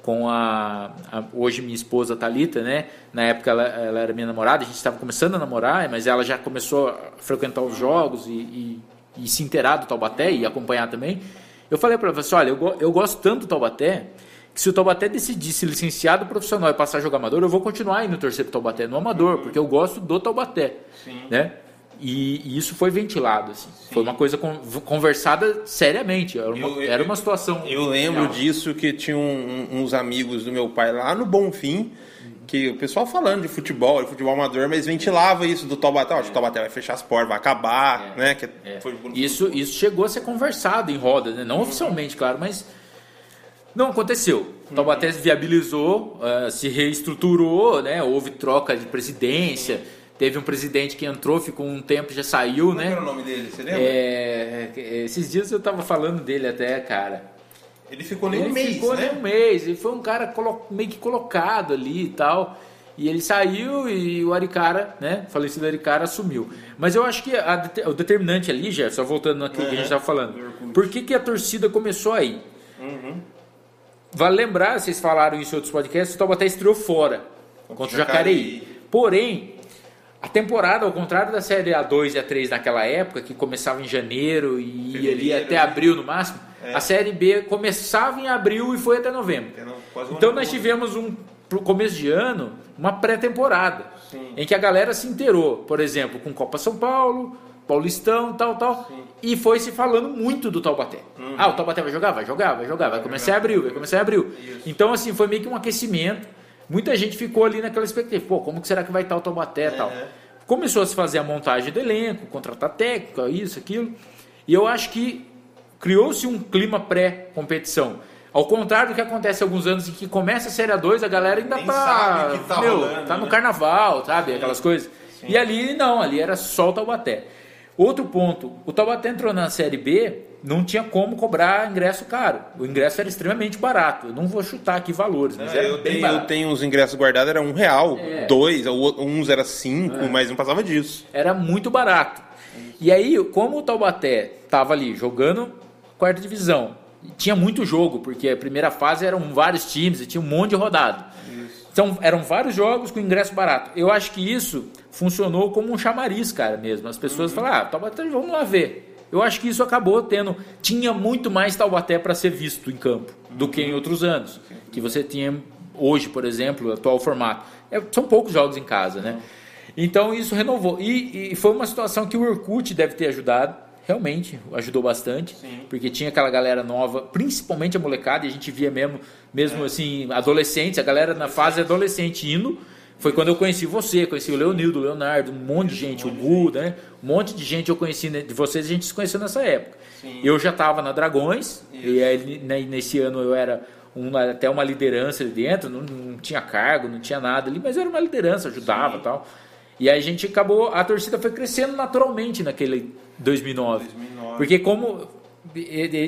[SPEAKER 2] com a, a, hoje minha esposa Talita, né? Na época ela, ela era minha namorada, a gente estava começando a namorar, mas ela já começou a frequentar os jogos e, e, e se inteirar do Taubaté e acompanhar também. Eu falei para ela, assim, olha, eu, eu gosto tanto do Taubaté que se o Taubaté decidisse licenciado profissional e passar a jogar amador, eu vou continuar indo torcer pro Taubaté no amador, porque eu gosto do Taubaté, Sim. né? E, e, isso foi ventilado, assim. Foi uma coisa conversada seriamente. Era uma, eu, era uma situação.
[SPEAKER 1] Eu lembro real. disso que tinha um, uns amigos do meu pai lá no Bonfim, que o pessoal falando de futebol, de futebol amador, mas ventilava isso do Taubaté. Ó, o Taubaté vai fechar as portas, vai acabar, é. né? Que
[SPEAKER 2] é. foi... isso, isso chegou a ser conversado em roda, né? Não uhum. oficialmente, claro, mas não aconteceu. O Taubaté viabilizou, uh, se reestruturou, né? houve troca de presidência. Teve um presidente que entrou, ficou um tempo, já saiu,
[SPEAKER 1] Como
[SPEAKER 2] né?
[SPEAKER 1] era o nome dele? Você lembra?
[SPEAKER 2] É, esses dias eu tava falando dele até, cara.
[SPEAKER 1] Ele ficou nem ele um mês,
[SPEAKER 2] ficou
[SPEAKER 1] né?
[SPEAKER 2] nem um mês. Ele foi um cara meio que colocado ali e tal. E ele saiu e o Aricara, né? O falecido Aricara assumiu. Mas eu acho que a, o determinante ali, já só voltando naquilo uhum. que a gente estava falando. Por que, que a torcida começou aí?
[SPEAKER 1] Uhum.
[SPEAKER 2] Vale lembrar, vocês falaram isso em outros podcasts, o Taubaté estreou fora contra o Jacareí. Porém, a temporada, ao contrário da série A2 e A3 naquela época, que começava em janeiro e ia ali até né? abril no máximo, é. a série B começava em abril e foi até novembro. então nós tivemos um pro começo de ano uma pré-temporada em que a galera se inteirou, por exemplo, com Copa São Paulo, Paulistão, tal, tal. Sim. E foi se falando muito do Taubaté. Uhum. Ah, o Taubaté vai jogar? Vai jogar, vai jogar. Vai começar em abril, vai começar em abril. Isso. Então, assim, foi meio que um aquecimento. Muita gente ficou ali naquela expectativa. Pô, como que será que vai estar o Taubaté e tal? Começou a se fazer a montagem do elenco, contratar técnico, isso, aquilo. E eu acho que criou-se um clima pré-competição. Ao contrário do que acontece alguns anos em que começa a Série 2, a galera ainda Nem tá, tá, meu, rolando, tá no né? carnaval, sabe? Aquelas coisas. Sim. E ali não, ali era só o Taubaté. Outro ponto, o Taubaté entrou na Série B, não tinha como cobrar ingresso caro. O ingresso era extremamente barato. Eu não vou chutar aqui valores, mas era
[SPEAKER 1] eu, tenho, eu tenho os ingressos guardados, era um real, é. dois, uns era cinco, é. mas não passava disso.
[SPEAKER 2] Era muito barato. E aí, como o Taubaté estava ali jogando quarta divisão, tinha muito jogo, porque a primeira fase eram vários times e tinha um monte de rodado. Então, eram vários jogos com ingresso barato. Eu acho que isso funcionou como um chamariz, cara, mesmo. As pessoas uhum. falaram, ah, Taubaté, vamos lá ver. Eu acho que isso acabou tendo. Tinha muito mais Taubaté para ser visto em campo do que em outros anos. Que você tinha hoje, por exemplo, atual formato. É, são poucos jogos em casa, né? Então isso renovou. E, e, foi uma situação que o Orkut deve ter ajudado. Realmente ajudou bastante, Sim. porque tinha aquela galera nova, principalmente a molecada, e a gente via mesmo, mesmo é. assim, adolescentes, a galera na fase adolescente indo, foi quando eu conheci você, conheci o Leonildo, o Leonardo, um monte de gente, o Gu, né? Um monte de gente eu conheci de vocês, a gente se conheceu nessa época. Sim. Eu já estava na Dragões, Isso. e aí, né, nesse ano eu era um, até uma liderança ali dentro, não, não, tinha cargo, não tinha nada ali, mas era uma liderança, ajudava e tal. E aí a gente acabou, a torcida foi crescendo naturalmente naquele 2009. 2009. Porque como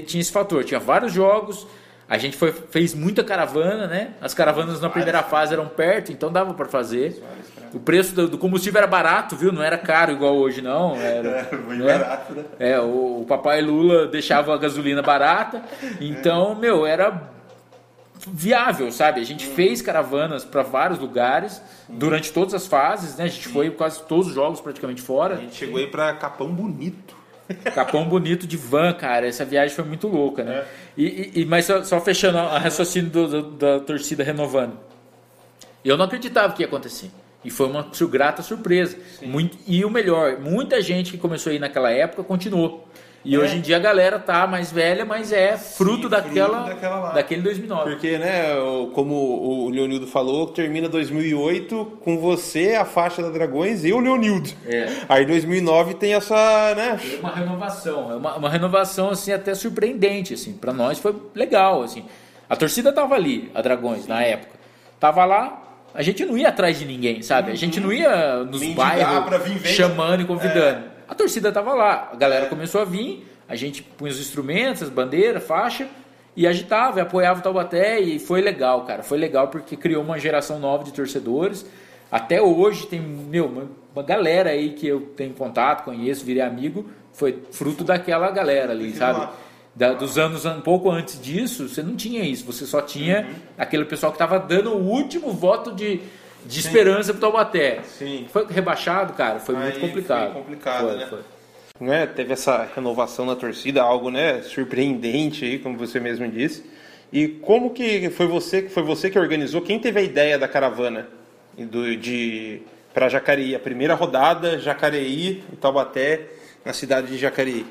[SPEAKER 2] tinha esse fator, tinha vários jogos, a gente foi, fez muita caravana, né? As caravanas na primeira fase eram perto, então dava para fazer. O preço do, combustível era barato, viu? Não era caro igual hoje, não. Era é, muito né? barato, né? É, o, o, papai Lula deixava a gasolina barata. Então, meu, era viável, sabe? A gente fez caravanas para vários lugares durante todas as fases, né? A gente foi quase todos os jogos praticamente fora.
[SPEAKER 1] A gente chegou aí para Capão Bonito.
[SPEAKER 2] Capão bonito de van, cara. Essa viagem foi muito louca, né? É. E, e, mas só, só fechando a raciocínio do, do, da torcida renovando. Eu não acreditava que ia acontecer. E foi uma grata surpresa. Muito, e o melhor, muita gente que começou aí naquela época continuou. E
[SPEAKER 1] É.
[SPEAKER 2] hoje em dia a galera tá mais velha, mas é fruto
[SPEAKER 1] fruto
[SPEAKER 2] daquela,
[SPEAKER 1] daquela lá.
[SPEAKER 2] daquele 2009.
[SPEAKER 1] Porque, né, como o Leonildo falou, termina 2008 com você, a faixa da Dragões e o Leonildo.
[SPEAKER 2] É.
[SPEAKER 1] Aí 2009 tem essa, né?
[SPEAKER 2] É uma renovação, é uma, uma renovação assim até surpreendente assim. Para nós foi legal assim. A torcida tava ali, a Dragões na época. Tava lá, a gente não ia atrás de ninguém, sabe? A gente não ia nos
[SPEAKER 1] Mendigar
[SPEAKER 2] bairros chamando e convidando. A torcida tava lá, a galera começou a vir, a gente punha os instrumentos, as bandeiras, faixa e agitava, e apoiava o Taubaté e foi legal, cara. Foi legal porque criou uma geração nova de torcedores. Até hoje tem, meu, uma, galera aí que eu tenho contato, conheço, virei amigo, foi fruto daquela galera ali, sabe? Da- dos anos um pouco antes disso, você não tinha isso, você só tinha
[SPEAKER 1] Uhum.
[SPEAKER 2] aquele pessoal que estava dando o último voto de, de esperança pro Taubaté.
[SPEAKER 1] Sim.
[SPEAKER 2] Foi rebaixado, cara, foi
[SPEAKER 1] Aí
[SPEAKER 2] muito complicado.
[SPEAKER 1] foi complicado,
[SPEAKER 2] Foi,
[SPEAKER 1] né?
[SPEAKER 2] foi.
[SPEAKER 1] né, teve essa renovação na torcida, algo né, surpreendente aí, como você mesmo disse. E como que foi você que foi você que organizou? Quem teve a ideia da caravana do, de para Jacareí? A primeira rodada, Jacareí e Taubaté na cidade de Jacareí.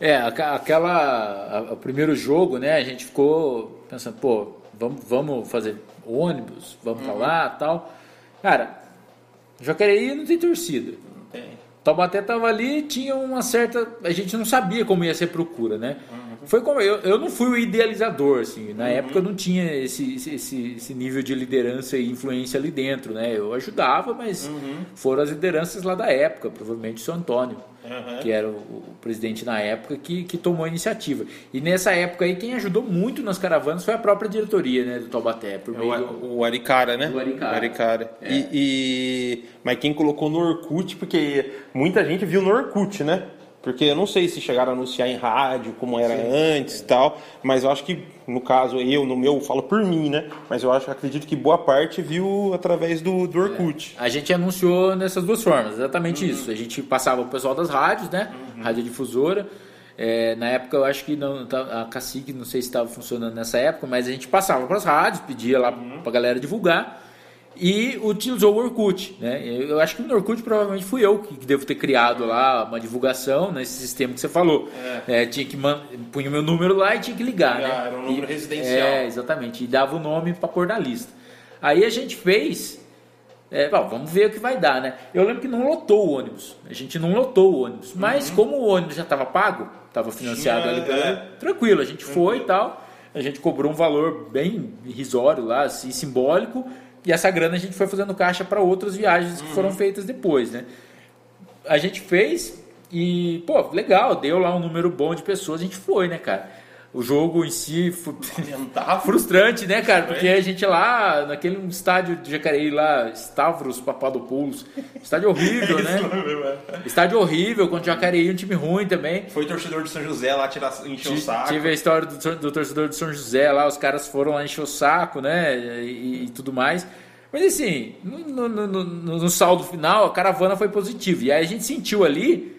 [SPEAKER 2] É, aquela. a- O primeiro jogo, né? A gente ficou pensando, pô, vamos, vamos fazer ônibus, vamos pra lá tal. Cara, Jacareí não tem torcida.
[SPEAKER 1] Tem.
[SPEAKER 2] Taubaté tava ali, tinha uma certa. A gente não sabia como ia ser procura, né? Foi como eu, eu não fui o idealizador, assim. Na época eu não tinha esse, esse, esse nível de liderança e influência ali dentro, né? Eu ajudava, mas foram as lideranças lá da época, provavelmente o seu Antônio, que era o, o presidente na época, que, que tomou a iniciativa. E nessa época aí, quem ajudou muito nas caravanas foi a própria diretoria, né, do Taubaté, por meio do,
[SPEAKER 1] O, o Aricara, né?
[SPEAKER 2] Do Aricara.
[SPEAKER 1] O Aricara.
[SPEAKER 2] É.
[SPEAKER 1] E, e- Mas quem colocou no Orkut, porque muita gente viu no Orkut, né? Porque eu não sei se chegaram a anunciar em rádio, como era antes e tal, mas eu acho que, no caso, eu, no meu, falo por mim, né? Mas eu acho, acredito que boa parte viu através do, do Orkut.
[SPEAKER 2] A gente anunciou nessas duas formas, exatamente isso. A gente passava o pessoal das rádios, né? Rádio difusora. É, na época eu acho que não, tá- a Cacique, não sei se estava funcionando nessa época, mas a gente passava para as rádios, pedia lá para a galera divulgar e utilizou o Orkut, né? Eu, acho que no Orkut provavelmente fui eu que, devo ter criado lá uma divulgação nesse sistema que você falou. É, tinha que man... punha o meu número lá e tinha que ligar,
[SPEAKER 1] Ligar,
[SPEAKER 2] né?
[SPEAKER 1] era um número
[SPEAKER 2] E-
[SPEAKER 1] residencial.
[SPEAKER 2] É, exatamente. E dava o nome para pôr na lista. Aí a gente fez é, bom, vamos ver o que vai dar, né? Eu lembro que não lotou o ônibus. A gente não lotou o ônibus. Mas como o ônibus já estava pago, estava financiado
[SPEAKER 1] Tinha,
[SPEAKER 2] ali, pelo-
[SPEAKER 1] é.
[SPEAKER 2] tranquilo, a gente foi e tal. A gente cobrou um valor bem irrisório lá, assim, simbólico. E essa grana a gente foi fazendo caixa para outras viagens que foram feitas depois, né? A gente fez e, pô, legal, deu lá um número bom de pessoas, a gente foi, né, cara? O jogo em si foi frustrante, né, cara? Porque a gente lá, naquele estádio de Jacareí lá, Stavros Papadopoulos, estádio horrível, né? Estádio horrível, contra o Jacareí, um time ruim também.
[SPEAKER 1] Foi torcedor de São José lá tirar, encher o saco.
[SPEAKER 2] Tive a história do, do torcedor de São José lá, os caras foram lá encher o saco, né? E, e tudo mais. Mas assim, no, no- no- no- saldo final, a caravana foi positiva. E aí a gente sentiu ali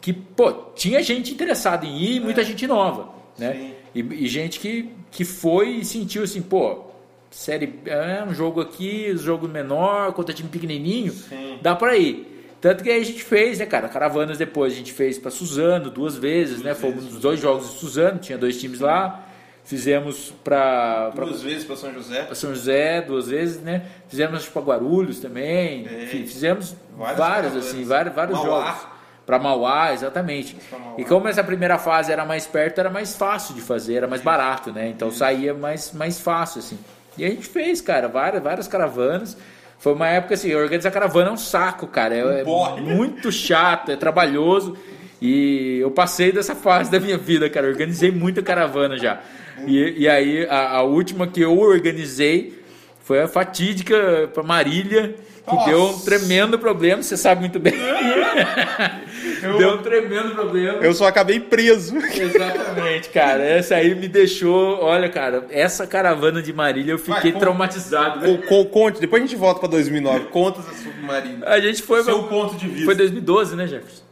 [SPEAKER 2] que, pô, tinha gente interessada em ir e muita gente nova, né? E, e gente que, que foi e sentiu assim, pô, série é um jogo aqui, jogo menor, contra time pequenininho,
[SPEAKER 1] Sim.
[SPEAKER 2] dá pra ir. Tanto que aí a gente fez, né, cara, caravanas depois, a gente fez pra Suzano duas vezes, né? Fomos nos dois jogos de Suzano, tinha dois times lá. Fizemos pra, pra
[SPEAKER 1] Duas vezes para São José.
[SPEAKER 2] pra São José duas vezes, né? Fizemos para Guarulhos também.
[SPEAKER 1] É.
[SPEAKER 2] Fi- Fizemos
[SPEAKER 1] Várias
[SPEAKER 2] assim, vários, vários
[SPEAKER 1] Mauá.
[SPEAKER 2] jogos. Para Mauá, exatamente.
[SPEAKER 1] Mauá.
[SPEAKER 2] E como essa primeira fase era mais perto, era mais fácil de fazer, era mais barato, né? Então saía mais, mais fácil, assim. E a gente fez, cara, várias, várias caravanas. Foi uma época assim, organizar caravana é um saco, cara. É, é muito chato, é trabalhoso. E eu passei dessa fase da minha vida, cara. Eu organizei muita caravana já. E, e aí, a, a última que eu organizei foi a fatídica para Marília, que
[SPEAKER 1] Nossa.
[SPEAKER 2] deu um tremendo problema. Você sabe muito bem. Deu um tremendo problema.
[SPEAKER 1] Eu só acabei preso.
[SPEAKER 2] Exatamente, cara. Essa aí me deixou. Olha, cara, essa caravana de Marília eu fiquei
[SPEAKER 1] Vai, conta.
[SPEAKER 2] traumatizado.
[SPEAKER 1] Co- Conte, depois a gente volta para 2009. Contas da submarina.
[SPEAKER 2] A gente foi.
[SPEAKER 1] Seu ponto de vista.
[SPEAKER 2] Foi 2012, né, Jefferson?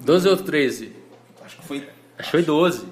[SPEAKER 2] 12 ou 13?
[SPEAKER 1] Acho que foi.
[SPEAKER 2] Acho que foi 12.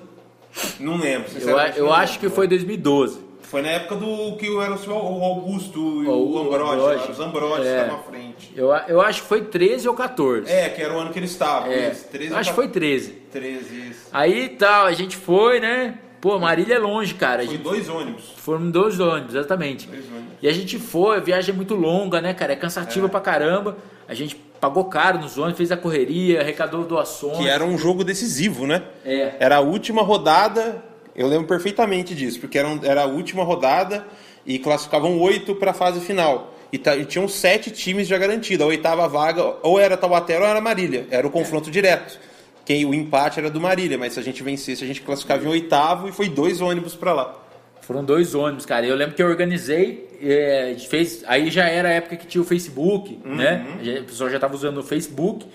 [SPEAKER 1] Não lembro.
[SPEAKER 2] Eu, eu
[SPEAKER 1] não
[SPEAKER 2] acho que
[SPEAKER 1] lembro.
[SPEAKER 2] foi 2012.
[SPEAKER 1] Foi na época do que era o Augusto e o, o Ambroge, os Ambroge é. estavam à frente.
[SPEAKER 2] Eu, eu acho que foi 13 ou 14.
[SPEAKER 1] É, que era o ano que eles estavam.
[SPEAKER 2] É. acho que foi 13.
[SPEAKER 1] 13, isso.
[SPEAKER 2] Aí tal, a gente foi, né? Pô, Marília é longe, cara.
[SPEAKER 1] Foi
[SPEAKER 2] gente...
[SPEAKER 1] dois ônibus.
[SPEAKER 2] Foram dois ônibus, exatamente.
[SPEAKER 1] Dois ônibus.
[SPEAKER 2] E a gente foi, a viagem é muito longa, né, cara? É cansativa é. pra caramba. A gente pagou caro nos ônibus, fez a correria, arrecadou doações.
[SPEAKER 1] Que era um jogo decisivo, né?
[SPEAKER 2] É.
[SPEAKER 1] Era a última rodada, eu lembro perfeitamente disso, porque era, era a última rodada e classificavam oito para a fase final. E, e tinham sete times já garantidos. A oitava vaga ou era Taubaté ou era Marília. Era o confronto é. direto. Quem, o empate era do Marília, mas se a gente vencesse, a gente classificava em oitavo e foi dois ônibus para lá.
[SPEAKER 2] Foram dois ônibus, cara. Eu lembro que eu organizei, é, fez, aí já era a época que tinha o Facebook, uhum. né? O pessoal já estava usando o Facebook.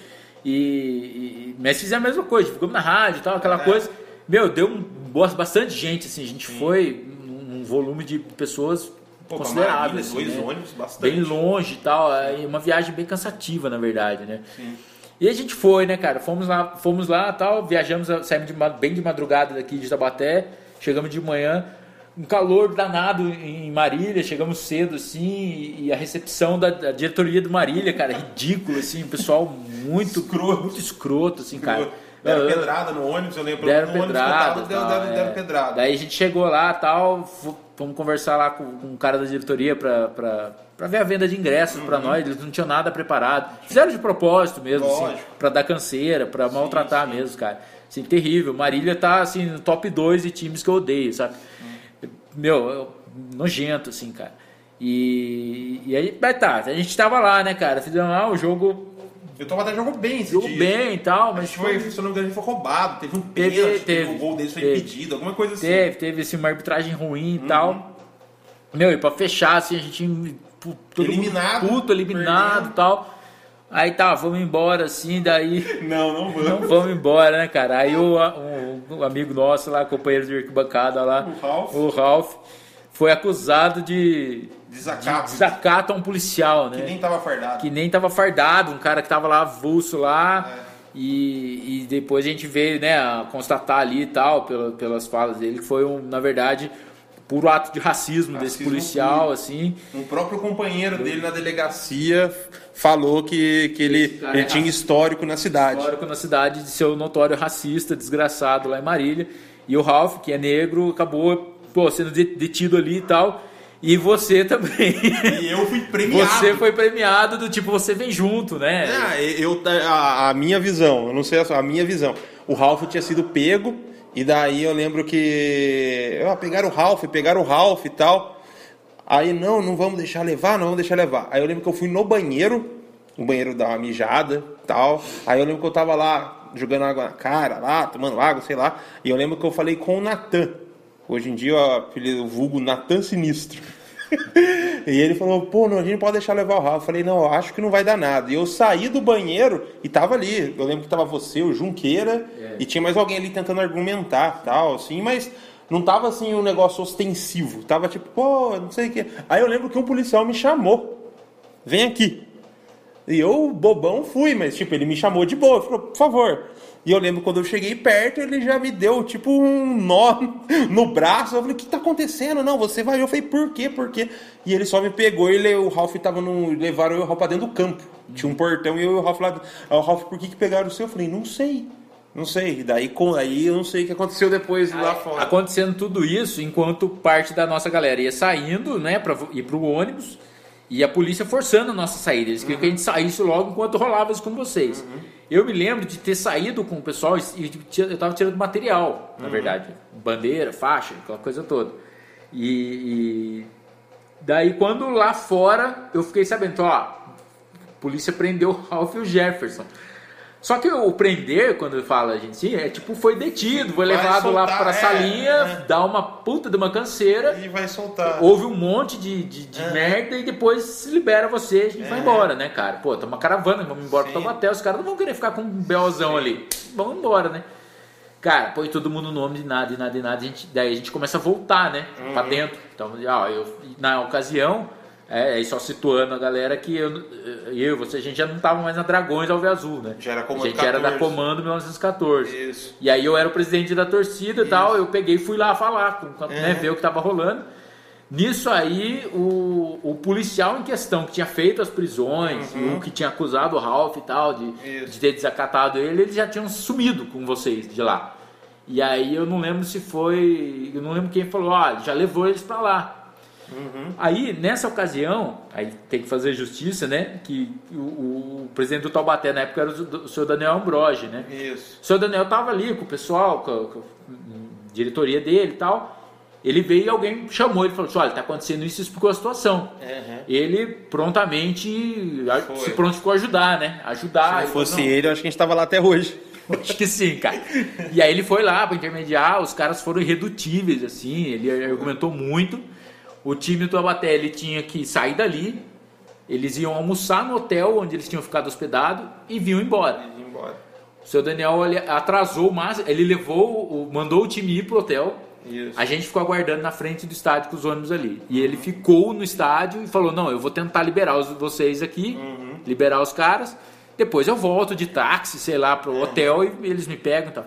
[SPEAKER 2] E, e, mas fizemos a mesma coisa, ficamos na rádio e tal, aquela é. coisa. Meu, deu um, bastante gente, assim. A gente Sim. foi um volume de pessoas Pô, considerável. Assim,
[SPEAKER 1] dois
[SPEAKER 2] né?
[SPEAKER 1] ônibus, bastante.
[SPEAKER 2] Bem longe e tal. Uma viagem bem cansativa, na verdade, né? Sim. E a gente foi, né, cara? Fomos lá, fomos lá tal, viajamos, saímos de, bem de madrugada daqui de Tabaté, chegamos de manhã, um calor danado em Marília, chegamos cedo assim, e a recepção da, da diretoria do Marília, cara, ridículo, assim, o pessoal muito escroto, muito escroto, assim, cara.
[SPEAKER 1] Deram pedrada no ônibus, eu lembro.
[SPEAKER 2] Deram pedrada.
[SPEAKER 1] Deram, deram, deram, é. pedrada.
[SPEAKER 2] Daí a gente chegou lá tal, fomos conversar lá com, com o cara da diretoria pra, pra, pra ver a venda de ingressos uhum. pra nós. Eles não tinham nada preparado. Fizeram de propósito mesmo, assim, pra dar canseira, pra sim, maltratar sim. mesmo, cara. Assim, terrível. Marília tá assim, no top 2 de times que eu odeio, sabe? Uhum. Meu, nojento, assim, cara. E, e aí, mas tá, a gente tava lá, né, cara? Fizemos lá o jogo
[SPEAKER 1] o Taubaté jogou bem esse
[SPEAKER 2] Jogou dia. bem e tal, mas.
[SPEAKER 1] Foi, foi, se não me engano, foi roubado, teve um pênalti, teve, teve, o gol deles foi teve, impedido, alguma coisa assim.
[SPEAKER 2] Teve, teve assim, uma arbitragem ruim e uhum. tal. Meu, e pra fechar, assim, a gente.
[SPEAKER 1] Todo eliminado.
[SPEAKER 2] Puto, eliminado e tal. Aí tá, vamos embora assim, daí.
[SPEAKER 1] Não, não vamos.
[SPEAKER 2] Não vamos embora, né, cara? Aí o, um, um amigo nosso lá, companheiro de arquibancada lá,
[SPEAKER 1] o Ralph,
[SPEAKER 2] o Ralph foi acusado de
[SPEAKER 1] Desacato.
[SPEAKER 2] De desacato a um policial, né?
[SPEAKER 1] Que nem tava fardado.
[SPEAKER 2] Que nem tava fardado, um cara que tava lá avulso lá. É. E, e depois a gente veio, né, constatar ali e tal, pela, pelas falas dele, que foi, um, na verdade, puro ato de racismo, racismo desse policial, puro. assim.
[SPEAKER 1] Um próprio companheiro dele na delegacia falou que, que ele, ele é tinha histórico na cidade.
[SPEAKER 2] Histórico na cidade de ser um notório racista, desgraçado lá em Marília. E o Ralph, que é negro, acabou pô, sendo detido ali e tal. E você também.
[SPEAKER 1] E eu fui premiado.
[SPEAKER 2] Você foi premiado do tipo, você vem junto, né?
[SPEAKER 1] É, eu, a, a minha visão, eu não sei a, a minha visão. O Ralph tinha sido pego, e daí eu lembro que. Ah, pegaram o Ralph, pegaram o Ralph e tal. Aí, não, não vamos deixar levar, não vamos deixar levar. Aí eu lembro que eu fui no banheiro, o banheiro dá uma mijada tal. Aí eu lembro que eu tava lá jogando água na cara, lá, tomando água, sei lá. E eu lembro que eu falei com o Natan. Hoje em dia, o vulgo Natan Sinistro. e ele falou, pô, não, a gente pode deixar levar o Rafa. Eu falei, não, acho que não vai dar nada. E eu saí do banheiro e tava ali. Eu lembro que tava você, o Junqueira, é. e tinha mais alguém ali tentando argumentar tal, assim, mas não tava assim um negócio ostensivo. Tava tipo, pô, não sei o que. Aí eu lembro que um policial me chamou. Vem aqui. E eu, bobão, fui, mas tipo, ele me chamou de boa. Falou, por favor. E eu lembro quando eu cheguei perto, ele já me deu tipo um nó no braço. Eu falei, o que tá acontecendo? Não, você vai. Eu falei, por quê? Por quê? E ele só me pegou e o Ralph tava no. Levaram eu e o Ralph pra dentro do campo. Tinha um portão e eu e o Ralph lá. Aí o Ralph, por que, que pegaram o seu? Eu falei, não sei. Não sei. Daí com aí eu não sei o que aconteceu depois lá fora.
[SPEAKER 2] Acontecendo tudo isso enquanto parte da nossa galera ia saindo, né, para ir pro ônibus. E a polícia forçando a nossa saída. Eles queriam uhum. que a gente saísse logo enquanto rolava isso com vocês. Uhum. Eu me lembro de ter saído com o pessoal e eu estava tirando material, na uhum. verdade. Bandeira, faixa, aquela coisa toda. E, e, daí quando lá fora eu fiquei sabendo, ó, a polícia prendeu o Ralph e o Jefferson. Só que o prender, quando fala a gente assim, é tipo, foi detido, foi levado soltar, lá pra é, salinha, é. dá uma puta de uma canseira.
[SPEAKER 1] E vai soltar.
[SPEAKER 2] Houve um monte de, de, de é. merda e depois se libera você e a gente vai é. embora, né, cara? Pô, tá uma caravana, vamos embora Sim. pro Taubaté, os caras não vão querer ficar com um belzão ali. Vamos embora, né? Cara, põe todo mundo o nome de nada, de nada, de nada, a gente, daí a gente começa a voltar, né, uhum. pra dentro. Então, ó, eu, na ocasião é, aí só situando a galera que eu, eu você, a gente já não tava mais na Dragões Alve Azul, né?
[SPEAKER 1] Já era comando
[SPEAKER 2] A gente 14. era da Comando 1914.
[SPEAKER 1] Isso.
[SPEAKER 2] E aí eu era o presidente da torcida e tal, eu peguei e fui lá falar, com, é. né, ver o que tava rolando. Nisso aí, o, o policial em questão que tinha feito as prisões,
[SPEAKER 1] Uhum.
[SPEAKER 2] o que tinha acusado o Ralph e tal, de, de ter desacatado ele, eles já tinham sumido com vocês de lá. E aí eu não lembro se foi. Eu não lembro quem falou, ah, já levou eles pra lá.
[SPEAKER 1] Uhum.
[SPEAKER 2] Aí, nessa ocasião, aí tem que fazer justiça, né? Que o, o presidente do Taubaté na época era o, o senhor Daniel Ambroge, né?
[SPEAKER 1] Isso.
[SPEAKER 2] O senhor Daniel tava ali com o pessoal, com, a- com a diretoria dele e tal. Ele veio e alguém chamou ele e falou assim: olha, tá acontecendo isso e explicou a situação.
[SPEAKER 1] Uhum.
[SPEAKER 2] Ele prontamente
[SPEAKER 1] Foi.
[SPEAKER 2] se prontificou a ajudar, né? Ajudar.
[SPEAKER 1] Se
[SPEAKER 2] Ele
[SPEAKER 1] fosse
[SPEAKER 2] "Não,
[SPEAKER 1] ele, eu acho que a gente tava lá até hoje.
[SPEAKER 2] Acho que sim, cara. E aí ele foi lá para intermediar, os caras foram irredutíveis, assim, ele argumentou muito. O time do Taubaté, ele tinha que sair dali, eles iam almoçar no hotel onde eles tinham ficado hospedados e vinham embora.
[SPEAKER 1] Embora.
[SPEAKER 2] O seu Daniel ele atrasou o máximo, ele levou, mandou o time ir pro hotel.
[SPEAKER 1] Isso.
[SPEAKER 2] A gente ficou aguardando na frente do estádio com os ônibus ali. E ele ficou no estádio e falou: Não, eu vou tentar liberar os, vocês aqui, liberar os caras. Depois eu volto de táxi, sei lá, pro hotel e eles me pegam e tal.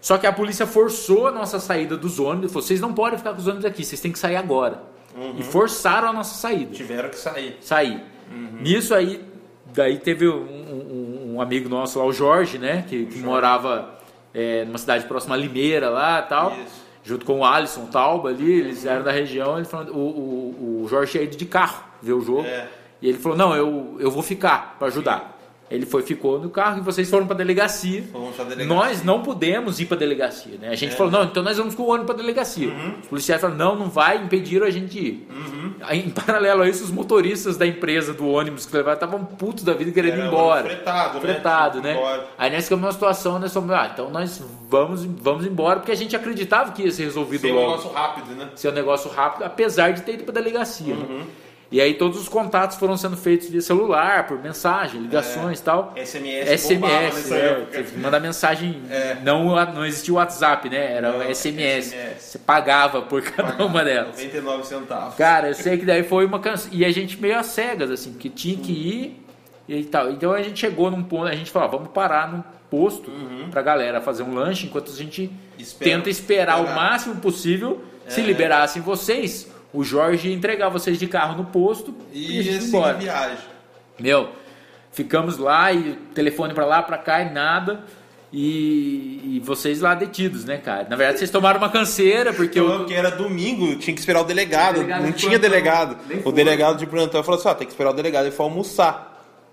[SPEAKER 2] Só que a polícia forçou a nossa saída dos ônibus. Falou: Vocês não podem ficar com os ônibus aqui, vocês têm que sair agora. E forçaram a nossa saída
[SPEAKER 1] Tiveram que sair.
[SPEAKER 2] sair. Nisso aí, daí teve um, um- um amigo nosso lá, o Jorge, né? Que, que morava é, numa cidade próxima a Limeira lá e tal.
[SPEAKER 1] Isso.
[SPEAKER 2] Junto com o Alisson Tauba ali, eles eram da região. Ele falou, o, o, o Jorge tinha ido de carro ver o jogo.
[SPEAKER 1] É.
[SPEAKER 2] E ele falou: Não, eu, eu vou ficar para ajudar. Ele foi, ficou no carro e vocês foram para delegacia.
[SPEAKER 1] Delegacia.
[SPEAKER 2] Nós não pudemos ir para delegacia, né? A gente falou: Não, então nós vamos com o ônibus para delegacia. Os policiais falaram: Não, não vai, impediram a gente ir. Aí, em paralelo a isso, os motoristas da empresa do ônibus que levaram estavam putos da vida querendo ir
[SPEAKER 1] Era
[SPEAKER 2] embora.
[SPEAKER 1] fretado, né?
[SPEAKER 2] Fretado, né?
[SPEAKER 1] ir embora.
[SPEAKER 2] Aí nós ficamos numa situação, nós falamos, ah, então nós vamos, vamos embora, porque a gente acreditava que ia ser resolvido
[SPEAKER 1] Ser um
[SPEAKER 2] logo.
[SPEAKER 1] negócio rápido, né?
[SPEAKER 2] Ser um negócio rápido, apesar de ter ido para delegacia.
[SPEAKER 1] Uhum.
[SPEAKER 2] E aí todos os contatos foram sendo feitos via celular, por mensagem, ligações e tal.
[SPEAKER 1] SMS.
[SPEAKER 2] SMS, né? que mandar mensagem.
[SPEAKER 1] É.
[SPEAKER 2] Não, não existia o WhatsApp, né? Era
[SPEAKER 1] Não,
[SPEAKER 2] SMS.
[SPEAKER 1] SMS.
[SPEAKER 2] Você pagava por cada uma delas.
[SPEAKER 1] 99 centavos.
[SPEAKER 2] Cara, eu sei que daí foi uma canção. E a gente meio às cegas, assim, porque tinha que ir e tal. Então a gente chegou num ponto, a gente falou, vamos parar num posto pra galera fazer um lanche enquanto a gente
[SPEAKER 1] Espera.
[SPEAKER 2] tenta esperar o
[SPEAKER 1] Esperar.
[SPEAKER 2] máximo possível. Se
[SPEAKER 1] É.
[SPEAKER 2] liberassem vocês, o Jorge ia entregar vocês de carro no posto e,
[SPEAKER 1] E assim,
[SPEAKER 2] embora.
[SPEAKER 1] viagem.
[SPEAKER 2] Meu, ficamos lá e telefone pra lá, pra cá e nada. E, e vocês lá detidos, né, cara? Na verdade, vocês tomaram uma canseira, porque
[SPEAKER 1] Eu lembro que era domingo, tinha que esperar o delegado.
[SPEAKER 2] O delegado
[SPEAKER 1] não
[SPEAKER 2] de
[SPEAKER 1] tinha
[SPEAKER 2] plantão.
[SPEAKER 1] delegado. O delegado de plantão falou assim: ó, tem que esperar o delegado. Ele foi almoçar.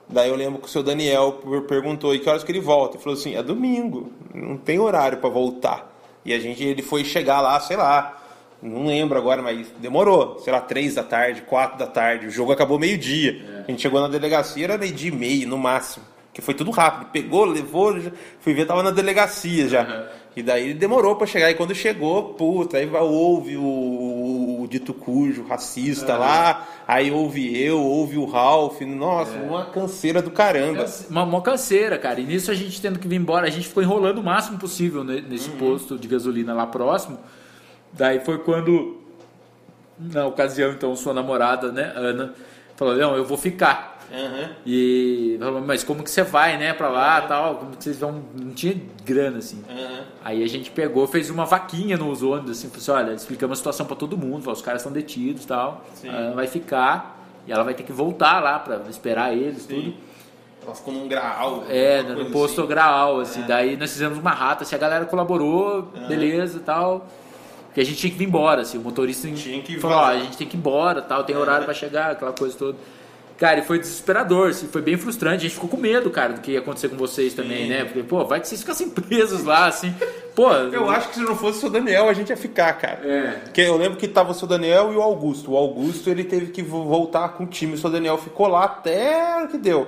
[SPEAKER 1] Daí eu lembro que o seu Daniel per- perguntou: e que horas que ele volta? Ele falou assim: é domingo, não tem horário pra voltar. E a gente, ele foi chegar lá, sei lá, não lembro agora, mas demorou, sei lá, três da tarde, quatro da tarde. O jogo acabou meio-dia. A gente chegou na delegacia, era meio-dia e meio no máximo. Que foi tudo rápido. Pegou, levou, já- fui ver, tava na delegacia já. E daí ele demorou pra chegar. E quando chegou, puta, aí houve o, o dito cujo racista lá, aí houve eu, houve o Ralph. Nossa, uma canseira do caramba.
[SPEAKER 2] Uma mó canseira, cara. E nisso a gente tendo que vir embora, a gente ficou enrolando o máximo possível ne- nesse
[SPEAKER 1] Uhum.
[SPEAKER 2] posto de gasolina lá próximo. Daí foi quando, na ocasião, então, sua namorada, né, Ana, falou: Não, eu vou ficar.
[SPEAKER 1] Aham.
[SPEAKER 2] E falou, mas como que você vai, né, pra lá tal? Como que vocês vão. Não tinha grana, assim.
[SPEAKER 1] aham.
[SPEAKER 2] Aí a gente pegou, fez uma vaquinha nos ônibus, assim, falou assim, olha, explicamos a situação pra todo mundo, falou, os caras estão detidos e tal.
[SPEAKER 1] Sim.
[SPEAKER 2] A Ana vai ficar e ela vai ter que voltar lá pra esperar eles, tudo.
[SPEAKER 1] Ela ficou num graal.
[SPEAKER 2] É, no posto
[SPEAKER 1] assim.
[SPEAKER 2] graal, assim. Daí nós fizemos uma rata, assim, a galera colaborou, beleza e tal. Porque a gente tinha que vir embora, assim, o motorista
[SPEAKER 1] Tinha que
[SPEAKER 2] falou, a gente tem que ir embora, tal, tem horário pra chegar, aquela coisa toda. Cara, e foi desesperador, assim, foi bem frustrante. A gente ficou com medo, cara, do que ia acontecer com vocês também, né? Porque, pô, vai que vocês ficassem presos lá, assim. Pô,
[SPEAKER 1] Eu acho que se não fosse o seu Daniel, a gente ia ficar, cara.
[SPEAKER 2] É.
[SPEAKER 1] Porque eu lembro que tava o seu Daniel e o Augusto. O Augusto ele teve que vo- voltar com o time. O seu Daniel ficou lá até o que deu.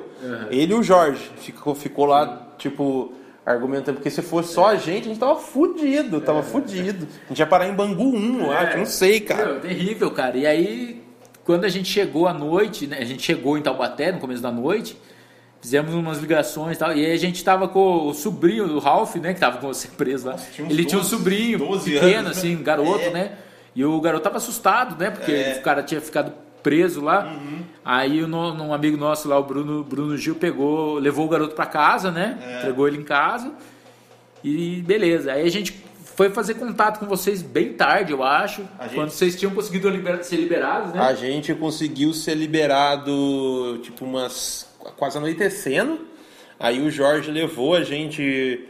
[SPEAKER 1] Ele e o Jorge ficou, ficou lá, tipo, argumentando. Porque se fosse só a gente, a gente tava fudido. Tava fudido. A gente ia parar em Bangu 1, eu acho. Não sei, cara.
[SPEAKER 2] Meu, terrível, cara. E aí, quando a gente chegou à noite, né? A gente chegou em Taubaté no começo da noite, fizemos umas ligações e tal. E aí a gente tava com o sobrinho, o Ralph, né? Que tava com você preso lá.
[SPEAKER 1] tinha
[SPEAKER 2] Ele tinha um
[SPEAKER 1] 12,
[SPEAKER 2] sobrinho
[SPEAKER 1] 12
[SPEAKER 2] pequeno,
[SPEAKER 1] anos, né?
[SPEAKER 2] assim, um garoto,
[SPEAKER 1] É.
[SPEAKER 2] né? E o garoto tava assustado, né? Porque
[SPEAKER 1] É.
[SPEAKER 2] o cara tinha ficado preso lá.
[SPEAKER 1] Uhum.
[SPEAKER 2] Aí o no- um amigo nosso lá, o Bruno, Bruno Gil, pegou, levou o garoto pra casa, né?
[SPEAKER 1] É.
[SPEAKER 2] Entregou ele em casa. E beleza. Aí a gente foi fazer contato com vocês bem tarde, eu acho, gente... quando vocês tinham conseguido liber... ser liberados, né?
[SPEAKER 1] A gente conseguiu ser liberado, tipo, umas quase anoitecendo. Aí o Jorge levou a gente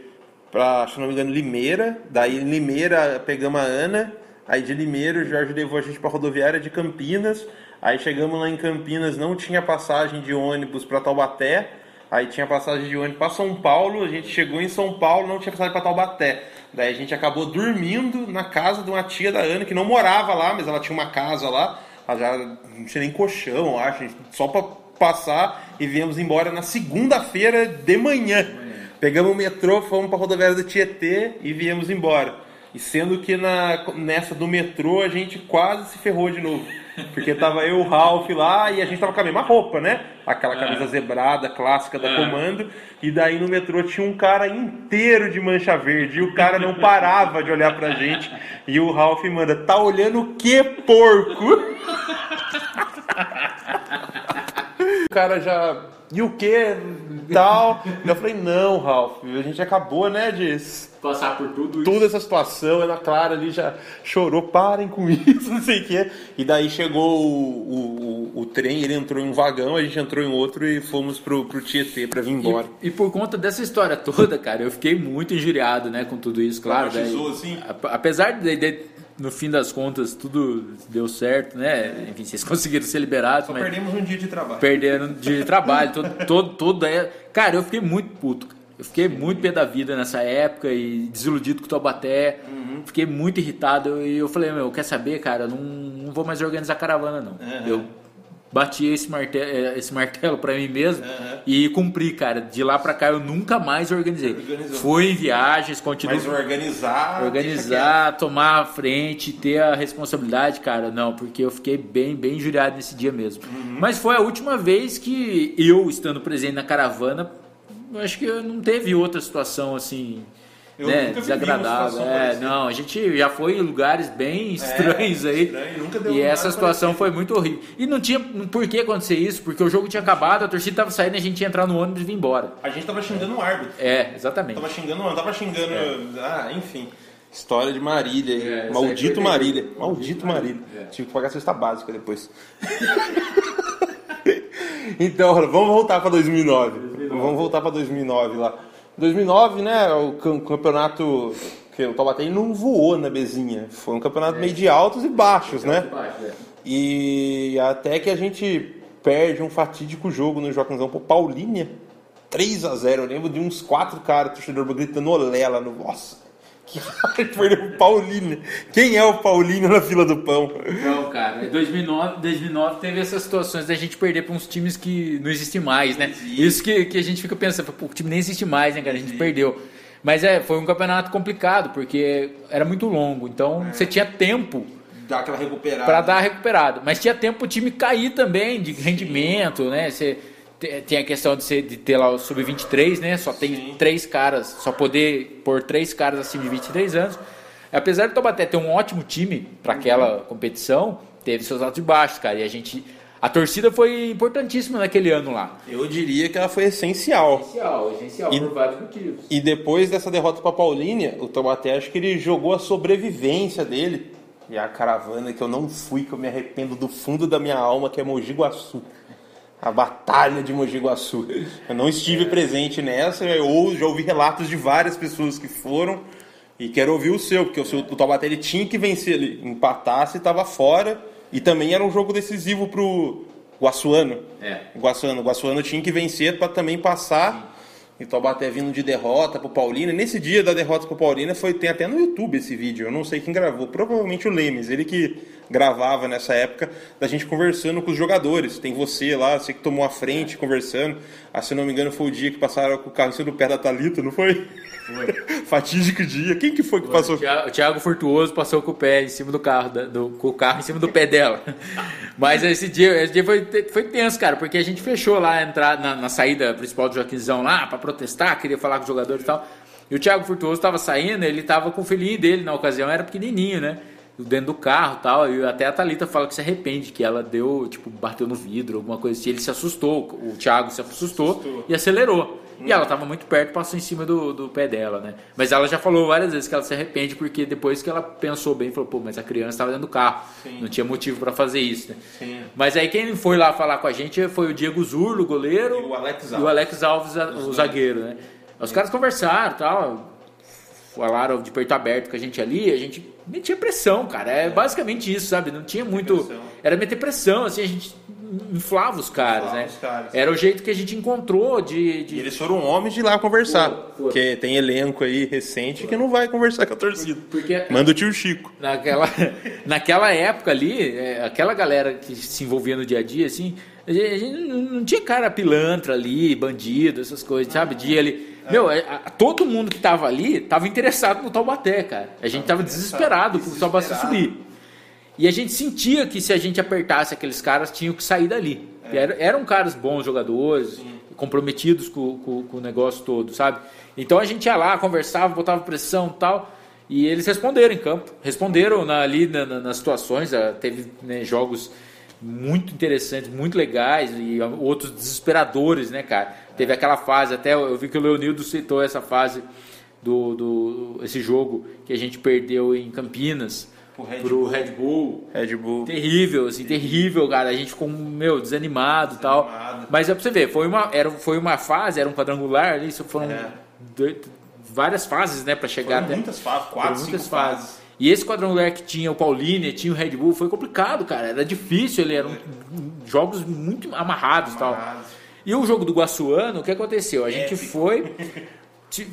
[SPEAKER 1] para, se não me engano, Limeira. Daí em Limeira pegamos a Ana. Aí de Limeira o Jorge levou a gente para rodoviária de Campinas. Aí chegamos lá em Campinas, não tinha passagem de ônibus para Taubaté. Aí tinha passagem de ônibus para São Paulo. A gente chegou em São Paulo, não tinha passagem para Taubaté. Daí a gente acabou dormindo na casa de uma tia da Ana que não morava lá, mas ela tinha uma casa lá. Ela já não tinha nem colchão, acho, só para passar e viemos embora na segunda-feira de manhã. Pegamos o metrô, fomos para a rodoviária do Tietê e viemos embora. E sendo que na, nessa do metrô a gente quase se ferrou de novo. Porque tava eu, o Ralph lá e a gente tava com a mesma roupa, né? Aquela camisa é. zebrada clássica da é. comando. E daí no metrô tinha um cara inteiro de mancha verde. E o cara não parava de olhar pra gente. E o Ralph manda: Tá olhando o que, porco? o cara já e o que? Tal. eu falei, não, Ralph, a gente acabou, né, de
[SPEAKER 2] passar por tudo
[SPEAKER 1] isso. Toda essa situação, Ana Clara ali já chorou, parem com isso, não sei o quê. E daí chegou o, o, o, trem, ele entrou em um vagão, a gente entrou em outro e fomos pro, pro Tietê pra vir embora.
[SPEAKER 2] E, e por conta dessa história toda, cara, eu fiquei muito injuriado, né, com tudo isso, claro. Daí, assim? Apesar de, de no fim das contas tudo deu certo, né? Enfim, vocês conseguiram ser liberados.
[SPEAKER 1] Só mas perdemos um dia de trabalho.
[SPEAKER 2] Perderam um dia de trabalho, todo, todo, todo é... Cara, eu fiquei muito puto. Eu fiquei muito pé da vida nessa época e desiludido com o Taubaté. Uhum. Fiquei muito irritado e eu falei, meu, quer saber, cara? Não, não vou mais organizar caravana, não. Uhum. Eu bati esse martelo, eh, esse martelo para mim mesmo uhum. e cumpri, cara. De lá para cá eu nunca mais organizei. Organizou. Fui em viagens, continuo.
[SPEAKER 1] Mas organizar.
[SPEAKER 2] Organizar, tomar a frente, ter a responsabilidade, cara, não, porque eu fiquei bem, bem injuriado nesse dia mesmo. Uhum. Mas foi a última vez que eu, estando presente na caravana, acho que não teve outra situação assim eu né, desagradável. É, não, a gente já foi em lugares bem é, estranhos é, aí. Estranho, e essa situação foi muito horrível. E não tinha por que acontecer isso, porque o jogo tinha acabado, a torcida estava saindo e a gente ia entrar no ônibus e vir embora.
[SPEAKER 1] A gente estava xingando o árbitro.
[SPEAKER 2] É, exatamente.
[SPEAKER 1] Tava xingando, não tava xingando. É. Ah, enfim. História de Marília. É, Maldito Marília. Maldito Marília. É. Tive que pagar a cesta básica depois. então, vamos voltar para 2009. 2009. Vamos voltar para 2009 lá. 2009, né, o campeonato que o Taubaté não voou na Bezinha. Foi um campeonato é. meio de altos e baixos, né? Baixo, é. E até que a gente perde um fatídico jogo no Joaquimzão por Paulinha. 3 a 0 Eu lembro de uns quatro caras, torcedor gritando olela no. Nossa! Que perdeu o Paulinho. Quem é o Paulinho na fila do pão?
[SPEAKER 2] Não, cara. Em 2009, 2009 teve essas situações da gente perder para uns times que não existem mais, né? Isso que, que a gente fica pensando, o time nem existe mais, né, cara? A gente perdeu. Mas é, foi um campeonato complicado, porque era muito longo. Então é. você tinha tempo
[SPEAKER 1] dar aquela recuperada.
[SPEAKER 2] Para dar recuperado. Mas tinha tempo o time cair também de rendimento, né? Você tem a questão de, ser, de ter lá o sub-23, né? Só tem Sim. três caras, só poder pôr três caras acima de 23 anos. Apesar de Tobaté ter um ótimo time para aquela uhum. competição, teve seus altos e baixos, cara. E a gente. A torcida foi importantíssima naquele ano lá.
[SPEAKER 1] Eu diria que ela foi essencial.
[SPEAKER 2] Essencial, essencial, e, por vários motivos.
[SPEAKER 1] E depois dessa derrota para Paulínia, o Tobaté acho que ele jogou a sobrevivência dele. E a caravana que eu não fui, que eu me arrependo do fundo da minha alma, que é Mogi Guaçu a Batalha de Mogi Guaçu. Eu não estive presente nessa, ou já ouvi relatos de várias pessoas que foram e quero ouvir o seu, porque o, seu, o Taubaté ele tinha que vencer, ele empatasse estava fora e também era um jogo decisivo pro Guaçuano. É. Guaçuano, Guaçuano tinha que vencer para também passar. Sim. E Taubaté vindo de derrota pro Paulina. Nesse dia da derrota pro Paulina foi tem até no YouTube esse vídeo. Eu não sei quem gravou, provavelmente o Lemes, ele que gravava nessa época, da gente conversando com os jogadores. Tem você lá, você que tomou a frente conversando. Ah, se não me engano, foi o dia que passaram com o carro em cima do pé da Thalita, não foi? Foi. Fatídico dia. Quem que foi que foi. passou?
[SPEAKER 2] O Thiago Furtuoso passou com o pé em cima do carro, do, com o carro em cima do pé dela. Mas esse dia, esse dia foi, foi tenso, cara, porque a gente fechou lá entrar na, na saída principal do Joaquimzão lá para protestar, queria falar com os jogadores e tal. E o Thiago Furtuoso estava saindo, ele estava com o filhinho dele na ocasião, era pequenininho, né? Dentro do carro tal. E até a Thalita fala que se arrepende, que ela deu, tipo, bateu no vidro, alguma coisa assim. Ele se assustou, o Thiago se assustou, assustou. e acelerou. E ela estava muito perto, passou em cima do, do pé dela, né? Mas ela já falou várias vezes que ela se arrepende, porque depois que ela pensou bem, falou, pô, mas a criança estava dentro do carro. Sim. Não tinha motivo para fazer isso, né? Sim. Mas aí quem foi lá falar com a gente foi o Diego Zurlo, o goleiro.
[SPEAKER 1] E o Alex
[SPEAKER 2] Alves. E o Alex Alves, o zagueiro, né? Os caras conversaram tal. Falaram de peito aberto com a gente ali, a gente metia pressão, cara. É, é. basicamente isso, sabe? Não tinha muito. Era meter pressão, assim, a gente inflava os caras, inflava né? Os caras. Era o jeito que a gente encontrou de. de...
[SPEAKER 1] eles foram homens de ir lá conversar. Porque tem elenco aí recente que não vai conversar com a torcida. Porque, Manda o tio Chico.
[SPEAKER 2] Naquela, naquela época ali, é, aquela galera que se envolvia no dia a dia, assim, a gente não tinha cara pilantra ali, bandido, essas coisas, sabe? Dia ali. Meu, é, todo mundo que tava ali tava interessado no Taubaté, cara. A gente tava desesperado pro Taubaté subir. E a gente sentia que se a gente apertasse aqueles caras, tinham que sair dali. É. Eram, eram caras bons jogadores, Sim. comprometidos com, com, com, o negócio todo, sabe? Então a gente ia lá, conversava, botava pressão e tal. E eles responderam em campo. Responderam na, ali na, na, nas situações. Ah, teve né, jogos muito interessantes, muito legais e outros desesperadores, né, cara? Teve aquela fase, até eu vi que o Leonildo citou essa fase do, do esse jogo que a gente perdeu em Campinas pro Red, pro Bull. Red Bull.
[SPEAKER 1] Red Bull.
[SPEAKER 2] Terrível, assim, terrível, cara. A gente ficou, meu, desanimado e tal. Mas é pra você ver, foi uma, era, foi uma fase, era um quadrangular ali, isso foram é. dois, várias fases, né, para chegar
[SPEAKER 1] foram até. Muitas fases, quatro, muitas fases. fases.
[SPEAKER 2] E esse quadrangular que tinha o Pauline, tinha o Red Bull, foi complicado, cara. Era difícil, ele eram jogos muito amarrados e tal. E o jogo do Guaçuano, o que aconteceu? A gente foi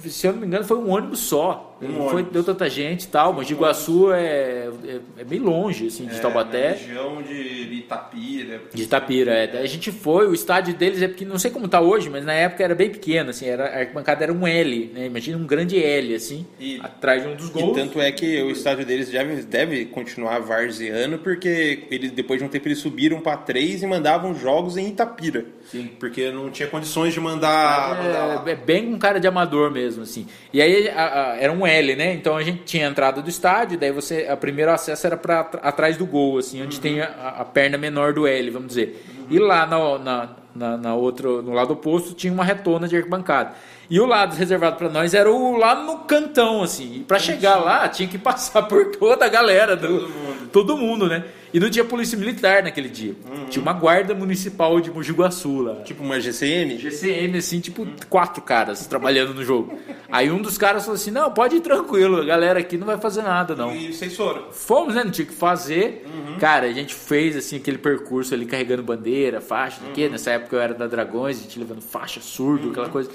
[SPEAKER 2] se eu não me engano, foi um ônibus só. Um não foi, deu tanta gente e tal. Mogi Guaçu é, é, é, bem longe, assim, de é, Taubaté.
[SPEAKER 1] região de Itapira.
[SPEAKER 2] De Itapira, é. A gente foi, o estádio deles é pequeno, não sei como está hoje, mas na época era bem pequeno, assim, era, a arquibancada era um L, né? Imagina um grande L, assim, e, atrás de um dos gols.
[SPEAKER 1] E tanto é que o estádio deles deve, deve continuar varzeando, porque eles, depois de um tempo eles subiram para três e mandavam jogos em Itapira. Sim. Porque não tinha condições de mandar.
[SPEAKER 2] É, mandar é bem com cara de amador mesmo, assim. E aí a, a, era um L, né? Então a gente tinha a entrada do estádio, daí você. A primeiro acesso era para atrás do gol, assim, onde uhum. tem a, a, perna menor do L, vamos dizer. Uhum. E lá na, na, na, na outro, no lado oposto tinha uma retona de arquibancada. E o lado reservado para nós era o lá no cantão, assim. E para chegar lá tinha que passar por toda a galera, do, todo, mundo. todo mundo, né? E não tinha polícia militar naquele dia. Uhum. Tinha uma guarda municipal de Mojiguaçu lá.
[SPEAKER 1] Tipo uma GCM?
[SPEAKER 2] GCM, assim, tipo uhum. quatro caras trabalhando no jogo. Aí um dos caras falou assim: não, pode ir tranquilo, a galera aqui não vai fazer nada, não.
[SPEAKER 1] E vocês foram?
[SPEAKER 2] Fomos, né? Não tinha que fazer. Uhum. Cara, a gente fez assim aquele percurso ali carregando bandeira, faixa, uhum. Nessa época eu era da Dragões, a gente levando faixa, surdo, aquela uhum. coisa.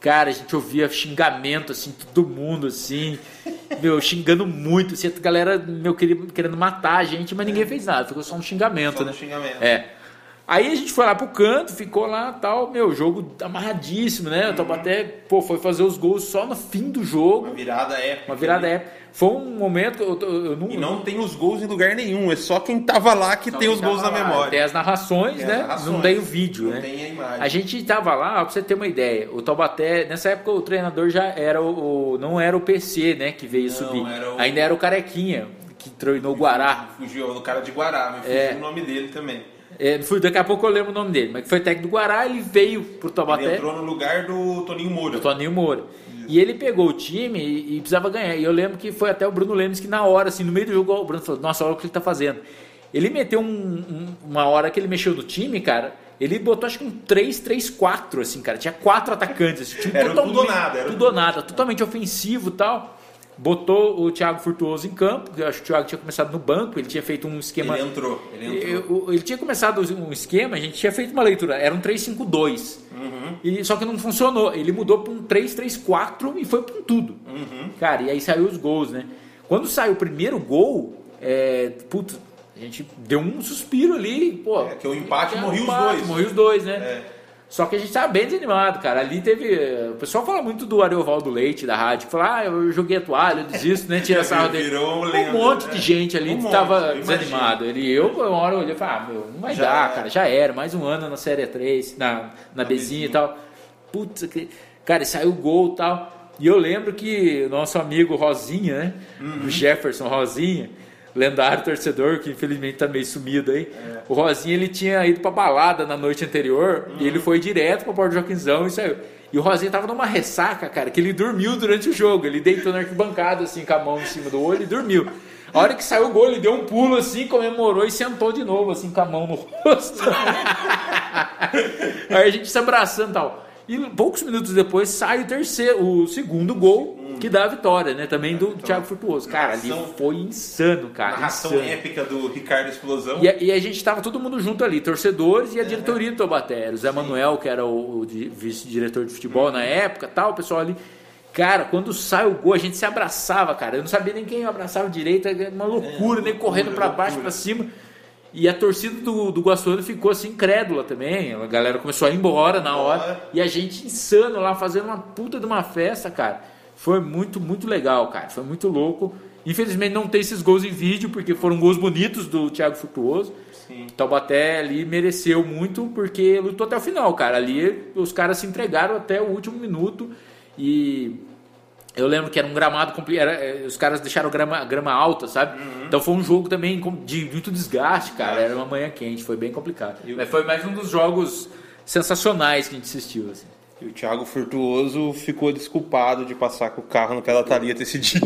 [SPEAKER 2] Cara, a gente ouvia xingamento, assim, todo mundo, assim, meu, xingando muito, assim, a galera, meu, querendo matar a gente, mas ninguém fez nada, ficou só um xingamento, só né? Um
[SPEAKER 1] xingamento.
[SPEAKER 2] É. Aí a gente foi lá pro canto, ficou lá tal, meu, jogo amarradíssimo, né? Uhum. O Taubaté, pô, foi fazer os gols só no fim do jogo.
[SPEAKER 1] Uma virada épica.
[SPEAKER 2] Uma virada épica. Foi um momento. Eu, eu
[SPEAKER 1] não, e não tem os gols em lugar nenhum, é só quem tava lá que tem os gols na memória.
[SPEAKER 2] Tem as narrações, tem né? As narrações. Não tem o vídeo,
[SPEAKER 1] não
[SPEAKER 2] né?
[SPEAKER 1] Tem imagem.
[SPEAKER 2] A gente tava lá, pra você ter uma ideia, o Taubaté, nessa época o treinador já era o. o não era o PC, né? Que veio não, subir. Era o... Ainda era o Carequinha, que treinou o Guará.
[SPEAKER 1] Fugiu no cara de Guará, me fugiu é. o nome dele também.
[SPEAKER 2] É, daqui a pouco eu lembro o nome dele, mas que foi técnico do Guará, ele veio pro Taubaté.
[SPEAKER 1] Ele entrou no lugar do Toninho Moura.
[SPEAKER 2] Do Toninho Moura. E ele pegou o time e, e, precisava ganhar. E eu lembro que foi até o Bruno Lemes que na hora, assim, no meio do jogo, o Bruno falou, nossa, olha o que ele tá fazendo. Ele meteu um, um, uma hora que ele mexeu no time, cara, ele botou acho que um 3-3-4, assim, cara. Tinha quatro atacantes. Assim,
[SPEAKER 1] time era tudo ou nada.
[SPEAKER 2] Era tudo ou nada. Totalmente ofensivo e tal botou o Thiago Furtuoso em campo, eu acho que o Thiago tinha começado no banco, ele tinha feito um esquema.
[SPEAKER 1] Ele entrou, ele entrou.
[SPEAKER 2] Ele, tinha começado um esquema, a gente tinha feito uma leitura, era um 3-5-2. Uhum. E, só que não funcionou. Ele mudou para um 3-3-4 e foi com tudo. Uhum. Cara, e aí saiu os gols, né? Quando saiu o primeiro gol, é, putz, a gente deu um suspiro ali, pô. É,
[SPEAKER 1] que o empate morreu os dois.
[SPEAKER 2] Morreu os dois, né? É. Só que a gente tava bem desanimado, cara. Ali teve. O pessoal fala muito do Ariovaldo Leite da rádio. Fala, ah, eu joguei a toalha, eu desisto, né? Tira sarro dele.
[SPEAKER 1] Virou
[SPEAKER 2] um, um monte de gente ali um que tava desanimado. Ele, eu, uma hora eu olhei e falei, ah, meu, não vai já dar, era. cara. Já era. Mais um ano na Série 3, na, na, na Bezinha e tal. Putz, cara, saiu o gol e tal. E eu lembro que nosso amigo Rosinha, né? Uhum. O Jefferson Rosinha lendário torcedor, que infelizmente tá meio sumido aí. É. O Rosinha, ele tinha ido pra balada na noite anterior uhum. e ele foi direto pra Porto Joaquinzão e saiu. E o Rosinha tava numa ressaca, cara, que ele dormiu durante o jogo. Ele deitou na arquibancada, assim, com a mão em cima do olho e dormiu. A hora que saiu o gol, ele deu um pulo assim, comemorou e sentou de novo, assim, com a mão no rosto. Aí a gente se abraçando e tal. E poucos minutos depois sai o terceiro, o segundo gol hum. que dá a vitória, né? Também do então, Thiago Frutuoso. Cara, ali foi insano, cara.
[SPEAKER 1] Narração
[SPEAKER 2] insano.
[SPEAKER 1] épica do Ricardo Explosão.
[SPEAKER 2] E a, e a, gente tava todo mundo junto ali, torcedores e a é. diretoria do Tobaté. O Zé Sim. Manuel, que era o, o vice-diretor de futebol hum. na época, tal, o pessoal ali. Cara, quando sai o gol, a gente se abraçava, cara. Eu não sabia nem quem eu abraçava direito, é uma loucura, é, nem correndo para baixo, para cima. E a torcida do, do Guaçuano ficou assim, incrédula também. A galera começou a ir embora na hora. E a gente insano lá, fazendo uma puta de uma festa, cara. Foi muito, muito legal, cara. Foi muito louco. Infelizmente não tem esses gols em vídeo, porque foram gols bonitos do Thiago Frutuoso. Sim. Taubaté ali mereceu muito, porque lutou até o final, cara. Ali os caras se entregaram até o último minuto. E eu lembro que era um gramado era, é, os caras deixaram grama, grama alta, sabe? Uhum. Então foi um jogo também de muito desgaste, cara. Era uma manhã quente, foi bem complicado. Mas foi mais um dos jogos sensacionais que a gente assistiu. Assim.
[SPEAKER 1] E o Thiago Furtuoso ficou desculpado de passar com o carro no pé da Thalita esse dia.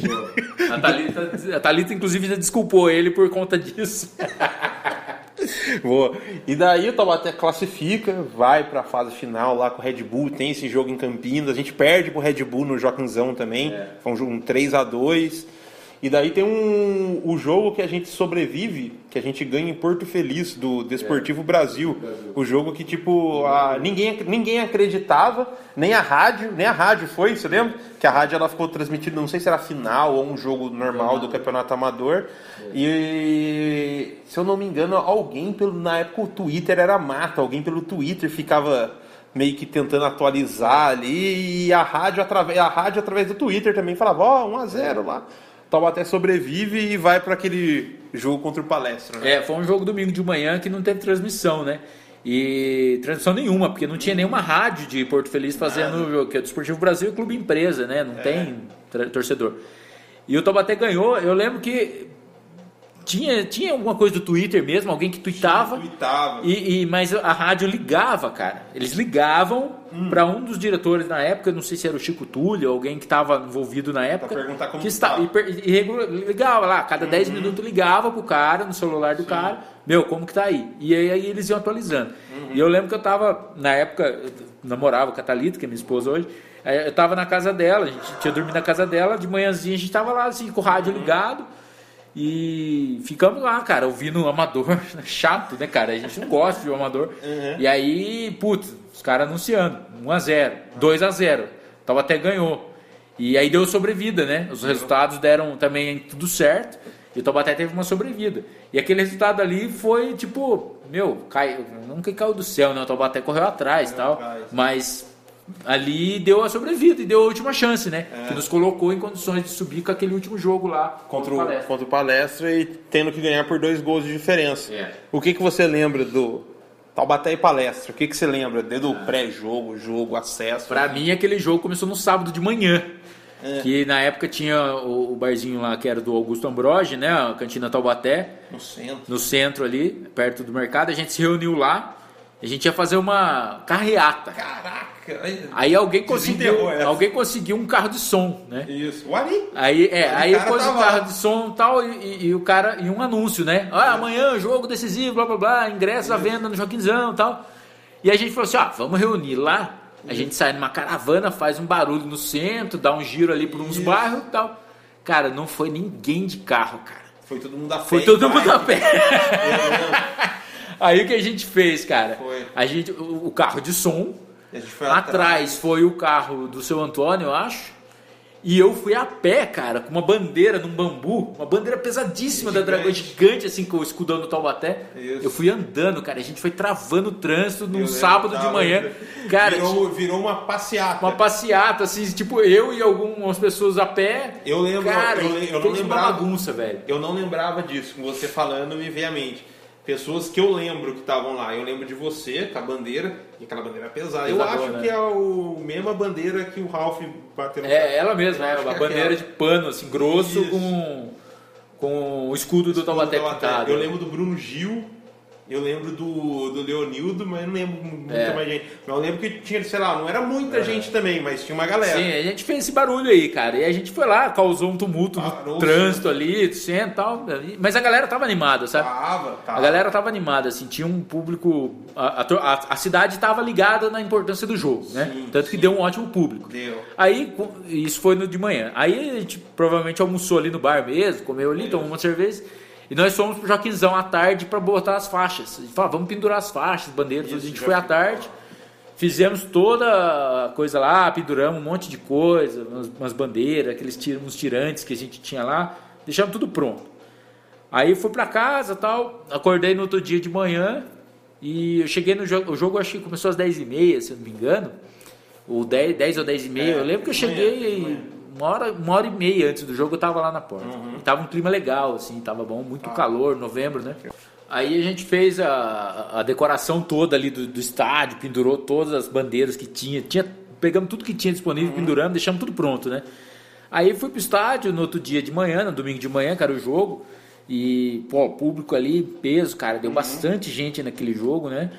[SPEAKER 2] A Thalita, a Thalita inclusive, já desculpou ele por conta disso.
[SPEAKER 1] Boa. E daí o Taubaté classifica, vai para a fase final lá com o Red Bull, tem esse jogo em Campinas, a gente perde pro Red Bull no Joaquinzão também, é. foi um jogo um 3 a 2 e daí tem um, o jogo que a gente sobrevive, que a gente ganha em Porto Feliz, do Desportivo é. Brasil. Brasil. O jogo que, tipo, a, ninguém, ninguém acreditava, nem a rádio, nem a rádio foi, você lembra? Que a rádio ela ficou transmitida, não sei se era final ou um jogo normal do Campeonato Amador. É. E, se eu não me engano, alguém, pelo, na época o Twitter era mata, alguém pelo Twitter ficava meio que tentando atualizar ali e a rádio através a rádio através do Twitter também falava ó oh, 1 a 0 lá Taubaté sobrevive e vai para aquele jogo contra o Palestra. Né?
[SPEAKER 2] É, foi um jogo domingo de manhã que não teve transmissão, né? E transmissão nenhuma, porque não tinha nenhuma rádio de Porto Feliz fazendo o jogo, que é do Esportivo Brasil e Clube Empresa, né? Não é. tem torcedor. E o Taubaté ganhou. Eu lembro que tinha, tinha alguma coisa do Twitter mesmo, alguém que tweetava. tweetava. E, e, mas a rádio ligava, cara. Eles ligavam hum. para um dos diretores na época, não sei se era o Chico Túlio, alguém que estava envolvido na época.
[SPEAKER 1] Pra perguntar como
[SPEAKER 2] que está, e, e, ligava lá, cada 10 uhum. minutos ligava pro cara, no celular do Sim. cara, meu, como que tá aí? E aí, aí eles iam atualizando. Uhum. E eu lembro que eu tava, na época, eu namorava com a Thalita, que é minha esposa hoje. Eu tava na casa dela, a gente tinha dormido na casa dela, de manhãzinha a gente tava lá assim, com o rádio uhum. ligado. E ficamos lá, cara, ouvindo o amador. Chato, né, cara? A gente não gosta de um amador. Uhum. E aí, putz, os caras anunciando: 1x0, 2x0. Tava até ganhou. E aí deu sobrevida, né? Os resultados deram também tudo certo. E o Taubaté teve uma sobrevida. E aquele resultado ali foi tipo, meu, cai, nunca caiu do céu, né? O Taubaté correu atrás e tal. Mas ali deu a sobrevida e deu a última chance, né? É. Que nos colocou em condições de subir com aquele último jogo lá
[SPEAKER 1] contra o Palestra, contra o palestra e tendo que ganhar por dois gols de diferença. É. O que, que você lembra do Taubaté e Palestra? O que, que você lembra desde o ah. pré-jogo, jogo, acesso?
[SPEAKER 2] Para mim, aquele jogo começou no sábado de manhã. É. Que na época tinha o, o, barzinho lá que era do Augusto Ambroge, né? A cantina Taubaté.
[SPEAKER 1] No centro.
[SPEAKER 2] No centro ali, perto do mercado. A gente se reuniu lá. A gente ia fazer uma carreata.
[SPEAKER 1] Caraca!
[SPEAKER 2] Aí alguém conseguiu, alguém conseguiu um carro de som, né?
[SPEAKER 1] Isso. O Ari?
[SPEAKER 2] Aí, é, aí pôs um carro de som tal, e, e, e, o cara e um anúncio, né? Ah, amanhã jogo decisivo, blá blá blá, ingressos à venda no Joaquinzão, tal. E a gente falou assim, ó, vamos reunir lá. A gente sai numa caravana, faz um barulho no centro, dá um giro ali por uns Isso. bairros, tal. Cara, não foi ninguém de carro, cara.
[SPEAKER 1] Foi todo mundo a pé.
[SPEAKER 2] Foi todo mundo a pé. Aí o que a gente fez, cara?
[SPEAKER 1] Foi.
[SPEAKER 2] A gente, o, carro de som, foi atrás. atrás foi o carro do seu Antônio, eu acho. E eu fui a pé, cara, com uma bandeira num bambu, uma bandeira pesadíssima gigante. da Dragão gigante, assim, com o escudão do Taubaté. Isso. Eu fui andando, cara, a gente foi travando o trânsito num eu sábado de manhã. Cara,
[SPEAKER 1] virou, virou, uma passeata.
[SPEAKER 2] Uma passeata, assim, tipo, eu e algumas pessoas a pé.
[SPEAKER 1] Eu lembro,
[SPEAKER 2] cara,
[SPEAKER 1] eu, eu não lembrava.
[SPEAKER 2] Uma bagunça, velho.
[SPEAKER 1] Eu não lembrava disso, com você falando me veio à mente pessoas que eu lembro que estavam lá. Eu lembro de você com a bandeira, e aquela bandeira é pesada. eu acho né? que é a mesma bandeira que o Ralph bateu no
[SPEAKER 2] É, ela mesma, é, uma bandeira de pano, assim, grosso, com, com o escudo do Taubaté pintado.
[SPEAKER 1] Eu lembro do Bruno Gil, eu lembro do, do Leonildo, mas não lembro muita
[SPEAKER 2] É.
[SPEAKER 1] mais gente. Mas eu lembro que tinha, sei lá, não era muita gente também, mas tinha uma galera.
[SPEAKER 2] Sim, a gente fez esse barulho aí, cara. E a gente foi lá, causou um tumulto
[SPEAKER 1] Parou
[SPEAKER 2] no
[SPEAKER 1] o
[SPEAKER 2] trânsito ali, centro e tal. Mas a galera tava animada, sabe?
[SPEAKER 1] Tava, tava.
[SPEAKER 2] A galera tava animada, assim, tinha um público. A, a, a cidade tava ligada na importância do jogo, né?
[SPEAKER 1] Sim,
[SPEAKER 2] Tanto que
[SPEAKER 1] sim.
[SPEAKER 2] deu um ótimo público.
[SPEAKER 1] Deu.
[SPEAKER 2] Aí, isso foi no de manhã. Aí a gente provavelmente almoçou ali no bar mesmo, comeu ali, tomou uma cerveja. E nós fomos pro Joaquinzão à tarde para botar as faixas. A gente falou, "Ah, vamos pendurar as faixas, bandeiras.
[SPEAKER 1] Isso,
[SPEAKER 2] a gente foi à tarde, fizemos toda a coisa lá, penduramos um monte de coisa, umas, umas bandeiras, aqueles uns tirantes que a gente tinha lá, deixamos tudo pronto. Aí fui pra casa tal, acordei no outro dia de manhã e eu cheguei no jogo, o jogo acho que começou às 10h30, se eu não me engano, ou 10, 10 ou 10 e meia,
[SPEAKER 1] É,
[SPEAKER 2] eu lembro que eu cheguei
[SPEAKER 1] manhã.
[SPEAKER 2] Uma hora, uma hora e meia antes do jogo, eu tava lá na porta.
[SPEAKER 1] Uhum.
[SPEAKER 2] E tava um clima legal, assim, tava bom, muito
[SPEAKER 1] Ah.
[SPEAKER 2] calor, novembro, né? Aí a gente fez a, a decoração toda ali do, do estádio, pendurou todas as bandeiras que tinha, tinha pegamos tudo que tinha disponível,
[SPEAKER 1] Uhum.
[SPEAKER 2] penduramos, deixamos tudo pronto, né? Aí fui pro estádio no outro dia de manhã, no domingo de manhã, que era o jogo. E, pô, público ali, peso, cara,
[SPEAKER 1] Uhum.
[SPEAKER 2] deu bastante gente naquele jogo, né?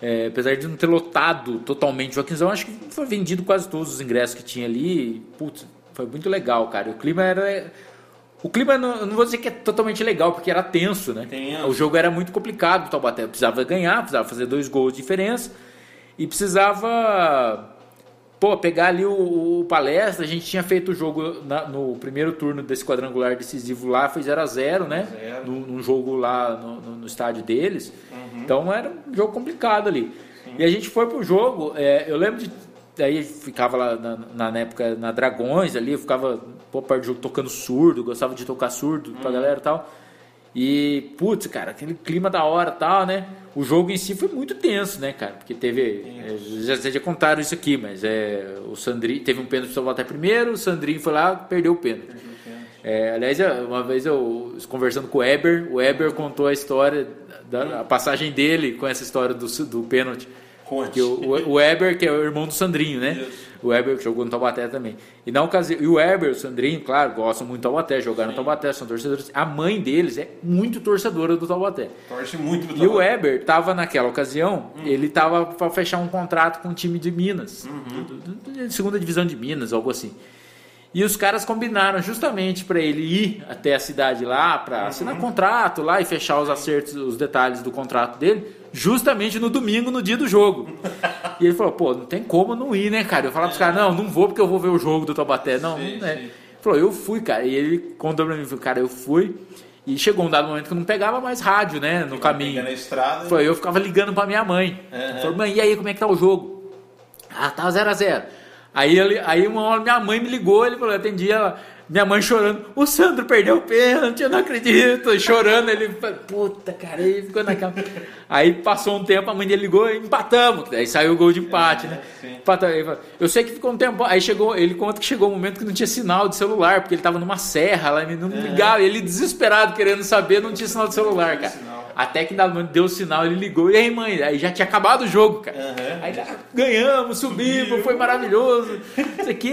[SPEAKER 2] É, apesar de não ter lotado totalmente o Joaquinzão, acho que foi vendido quase todos os ingressos que tinha ali. Putz, foi muito legal, cara. O clima era. O clima, não, eu não vou dizer que é totalmente legal, porque era tenso, né?
[SPEAKER 1] Tenso.
[SPEAKER 2] O jogo era muito complicado, o Taubaté precisava ganhar, precisava fazer dois gols de diferença. E precisava pô, pegar ali o, o palestra, a gente tinha feito o jogo na- no primeiro turno desse quadrangular decisivo lá, foi 0 a 0 né?
[SPEAKER 1] Zero.
[SPEAKER 2] Num, num jogo lá no, no- no estádio deles. Então era um jogo complicado ali. E a gente foi pro jogo, é, eu lembro de. Daí ficava lá na, na época na Dragões ali, eu ficava pô, perto do jogo tocando surdo, gostava de tocar surdo pra galera e tal. E, putz, cara, aquele clima da hora e tal, né? O jogo em si foi muito tenso, né, cara? Porque teve. é, já, vocês já contaram isso aqui, mas é, o Sandrinho teve um pênalti para voltar primeiro, o Sandrinho foi lá perdeu o pênalti. É, aliás, uma vez eu conversando com o Weber, o Weber contou a história, da, a passagem dele com essa história do, do pênalti.
[SPEAKER 1] Conte.
[SPEAKER 2] Que o, o Weber, que é o irmão do Sandrinho, né?
[SPEAKER 1] Isso.
[SPEAKER 2] O Weber que jogou no Taubaté também. E na ocasião, e o Weber, o Sandrinho, claro, gostam muito do Taubaté, jogaram no Taubaté, são torcedores. A mãe deles é muito torcedora do Taubaté.
[SPEAKER 1] Torce muito pro
[SPEAKER 2] E o
[SPEAKER 1] Taubaté.
[SPEAKER 2] Weber tava naquela ocasião, ele tava para fechar um contrato com um time de Minas, do- do- do- de segunda divisão de Minas, algo assim. E os caras combinaram justamente para ele ir até a cidade lá para assinar contrato lá e fechar os acertos, os detalhes do contrato dele, justamente no domingo, no dia do jogo. e ele falou: "Pô, não tem como não ir, né, cara?" Eu falava pros caras: "Não, não vou porque eu vou ver o jogo do Taubaté". Não,
[SPEAKER 1] Sim,
[SPEAKER 2] não é.
[SPEAKER 1] sim.
[SPEAKER 2] Falou: "Eu fui, cara". E ele contou pra mim, falou, cara, eu fui e chegou um dado momento que eu não pegava mais rádio, né, no caminho.
[SPEAKER 1] Na estrada.
[SPEAKER 2] Foi, eu ficava ligando pra minha mãe.
[SPEAKER 1] Aham.
[SPEAKER 2] Falei, mãe, e aí, como é que tá o jogo? Ah, tá 0 a 0 Aí, ele, aí uma hora minha mãe me ligou, ele falou, eu atendi ela, minha mãe chorando, o Sandro perdeu o pênalti, eu não acredito, chorando, ele puta, cara, aí ficou naquela. Aí passou um tempo, a mãe dele ligou e empatamos, aí saiu o gol de empate, né? Empatamos. Ele falou, Eu sei que ficou um tempo, aí chegou, ele conta que chegou um momento que não tinha sinal de celular, porque ele tava numa serra lá, ele não ligava, ele desesperado querendo saber, não tinha sinal de celular, cara. Até que deu o sinal, ele ligou, e aí, mãe? Aí já tinha acabado o jogo, cara.
[SPEAKER 1] Aham.
[SPEAKER 2] Aí ah, ganhamos, subimos, foi maravilhoso. Isso aqui,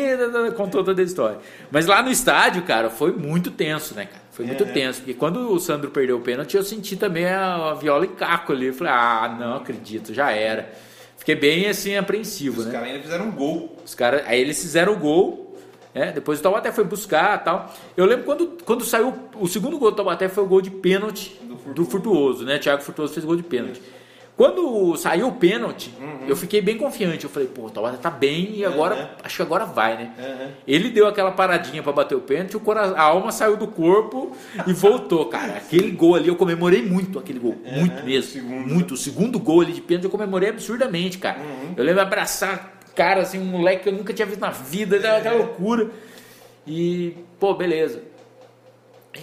[SPEAKER 2] contou toda a história. Mas lá no estádio, cara, foi muito tenso, né, cara? Foi muito
[SPEAKER 1] É.
[SPEAKER 2] tenso. Porque quando o Sandro perdeu o pênalti, eu senti também a, a viola e caco ali. Eu falei, ah, não acredito, já era. Fiquei bem assim, apreensivo,
[SPEAKER 1] Os
[SPEAKER 2] né?
[SPEAKER 1] caras ainda fizeram um gol.
[SPEAKER 2] Os caras, aí eles fizeram o gol, né? Depois o Taubaté foi buscar tal. Eu lembro quando, quando saiu o segundo gol do Taubaté foi o gol de pênalti
[SPEAKER 1] Do
[SPEAKER 2] do Furtuoso, né? Thiago Furtuoso fez gol de pênalti. Quando saiu o pênalti, eu fiquei bem confiante. Eu falei, pô, o Taubaté tá bem e agora,
[SPEAKER 1] Uhum.
[SPEAKER 2] acho que agora vai, né?
[SPEAKER 1] Uhum.
[SPEAKER 2] Ele deu aquela paradinha pra bater o pênalti, o cora- a alma saiu do corpo e voltou, cara. Aquele gol ali, eu comemorei muito aquele gol. Muito mesmo.
[SPEAKER 1] segundo.
[SPEAKER 2] Muito. O segundo gol ali de pênalti eu comemorei absurdamente, cara. Eu lembro de abraçar cara, assim, um moleque que eu nunca tinha visto na vida, aquela aquela loucura. E, pô, beleza.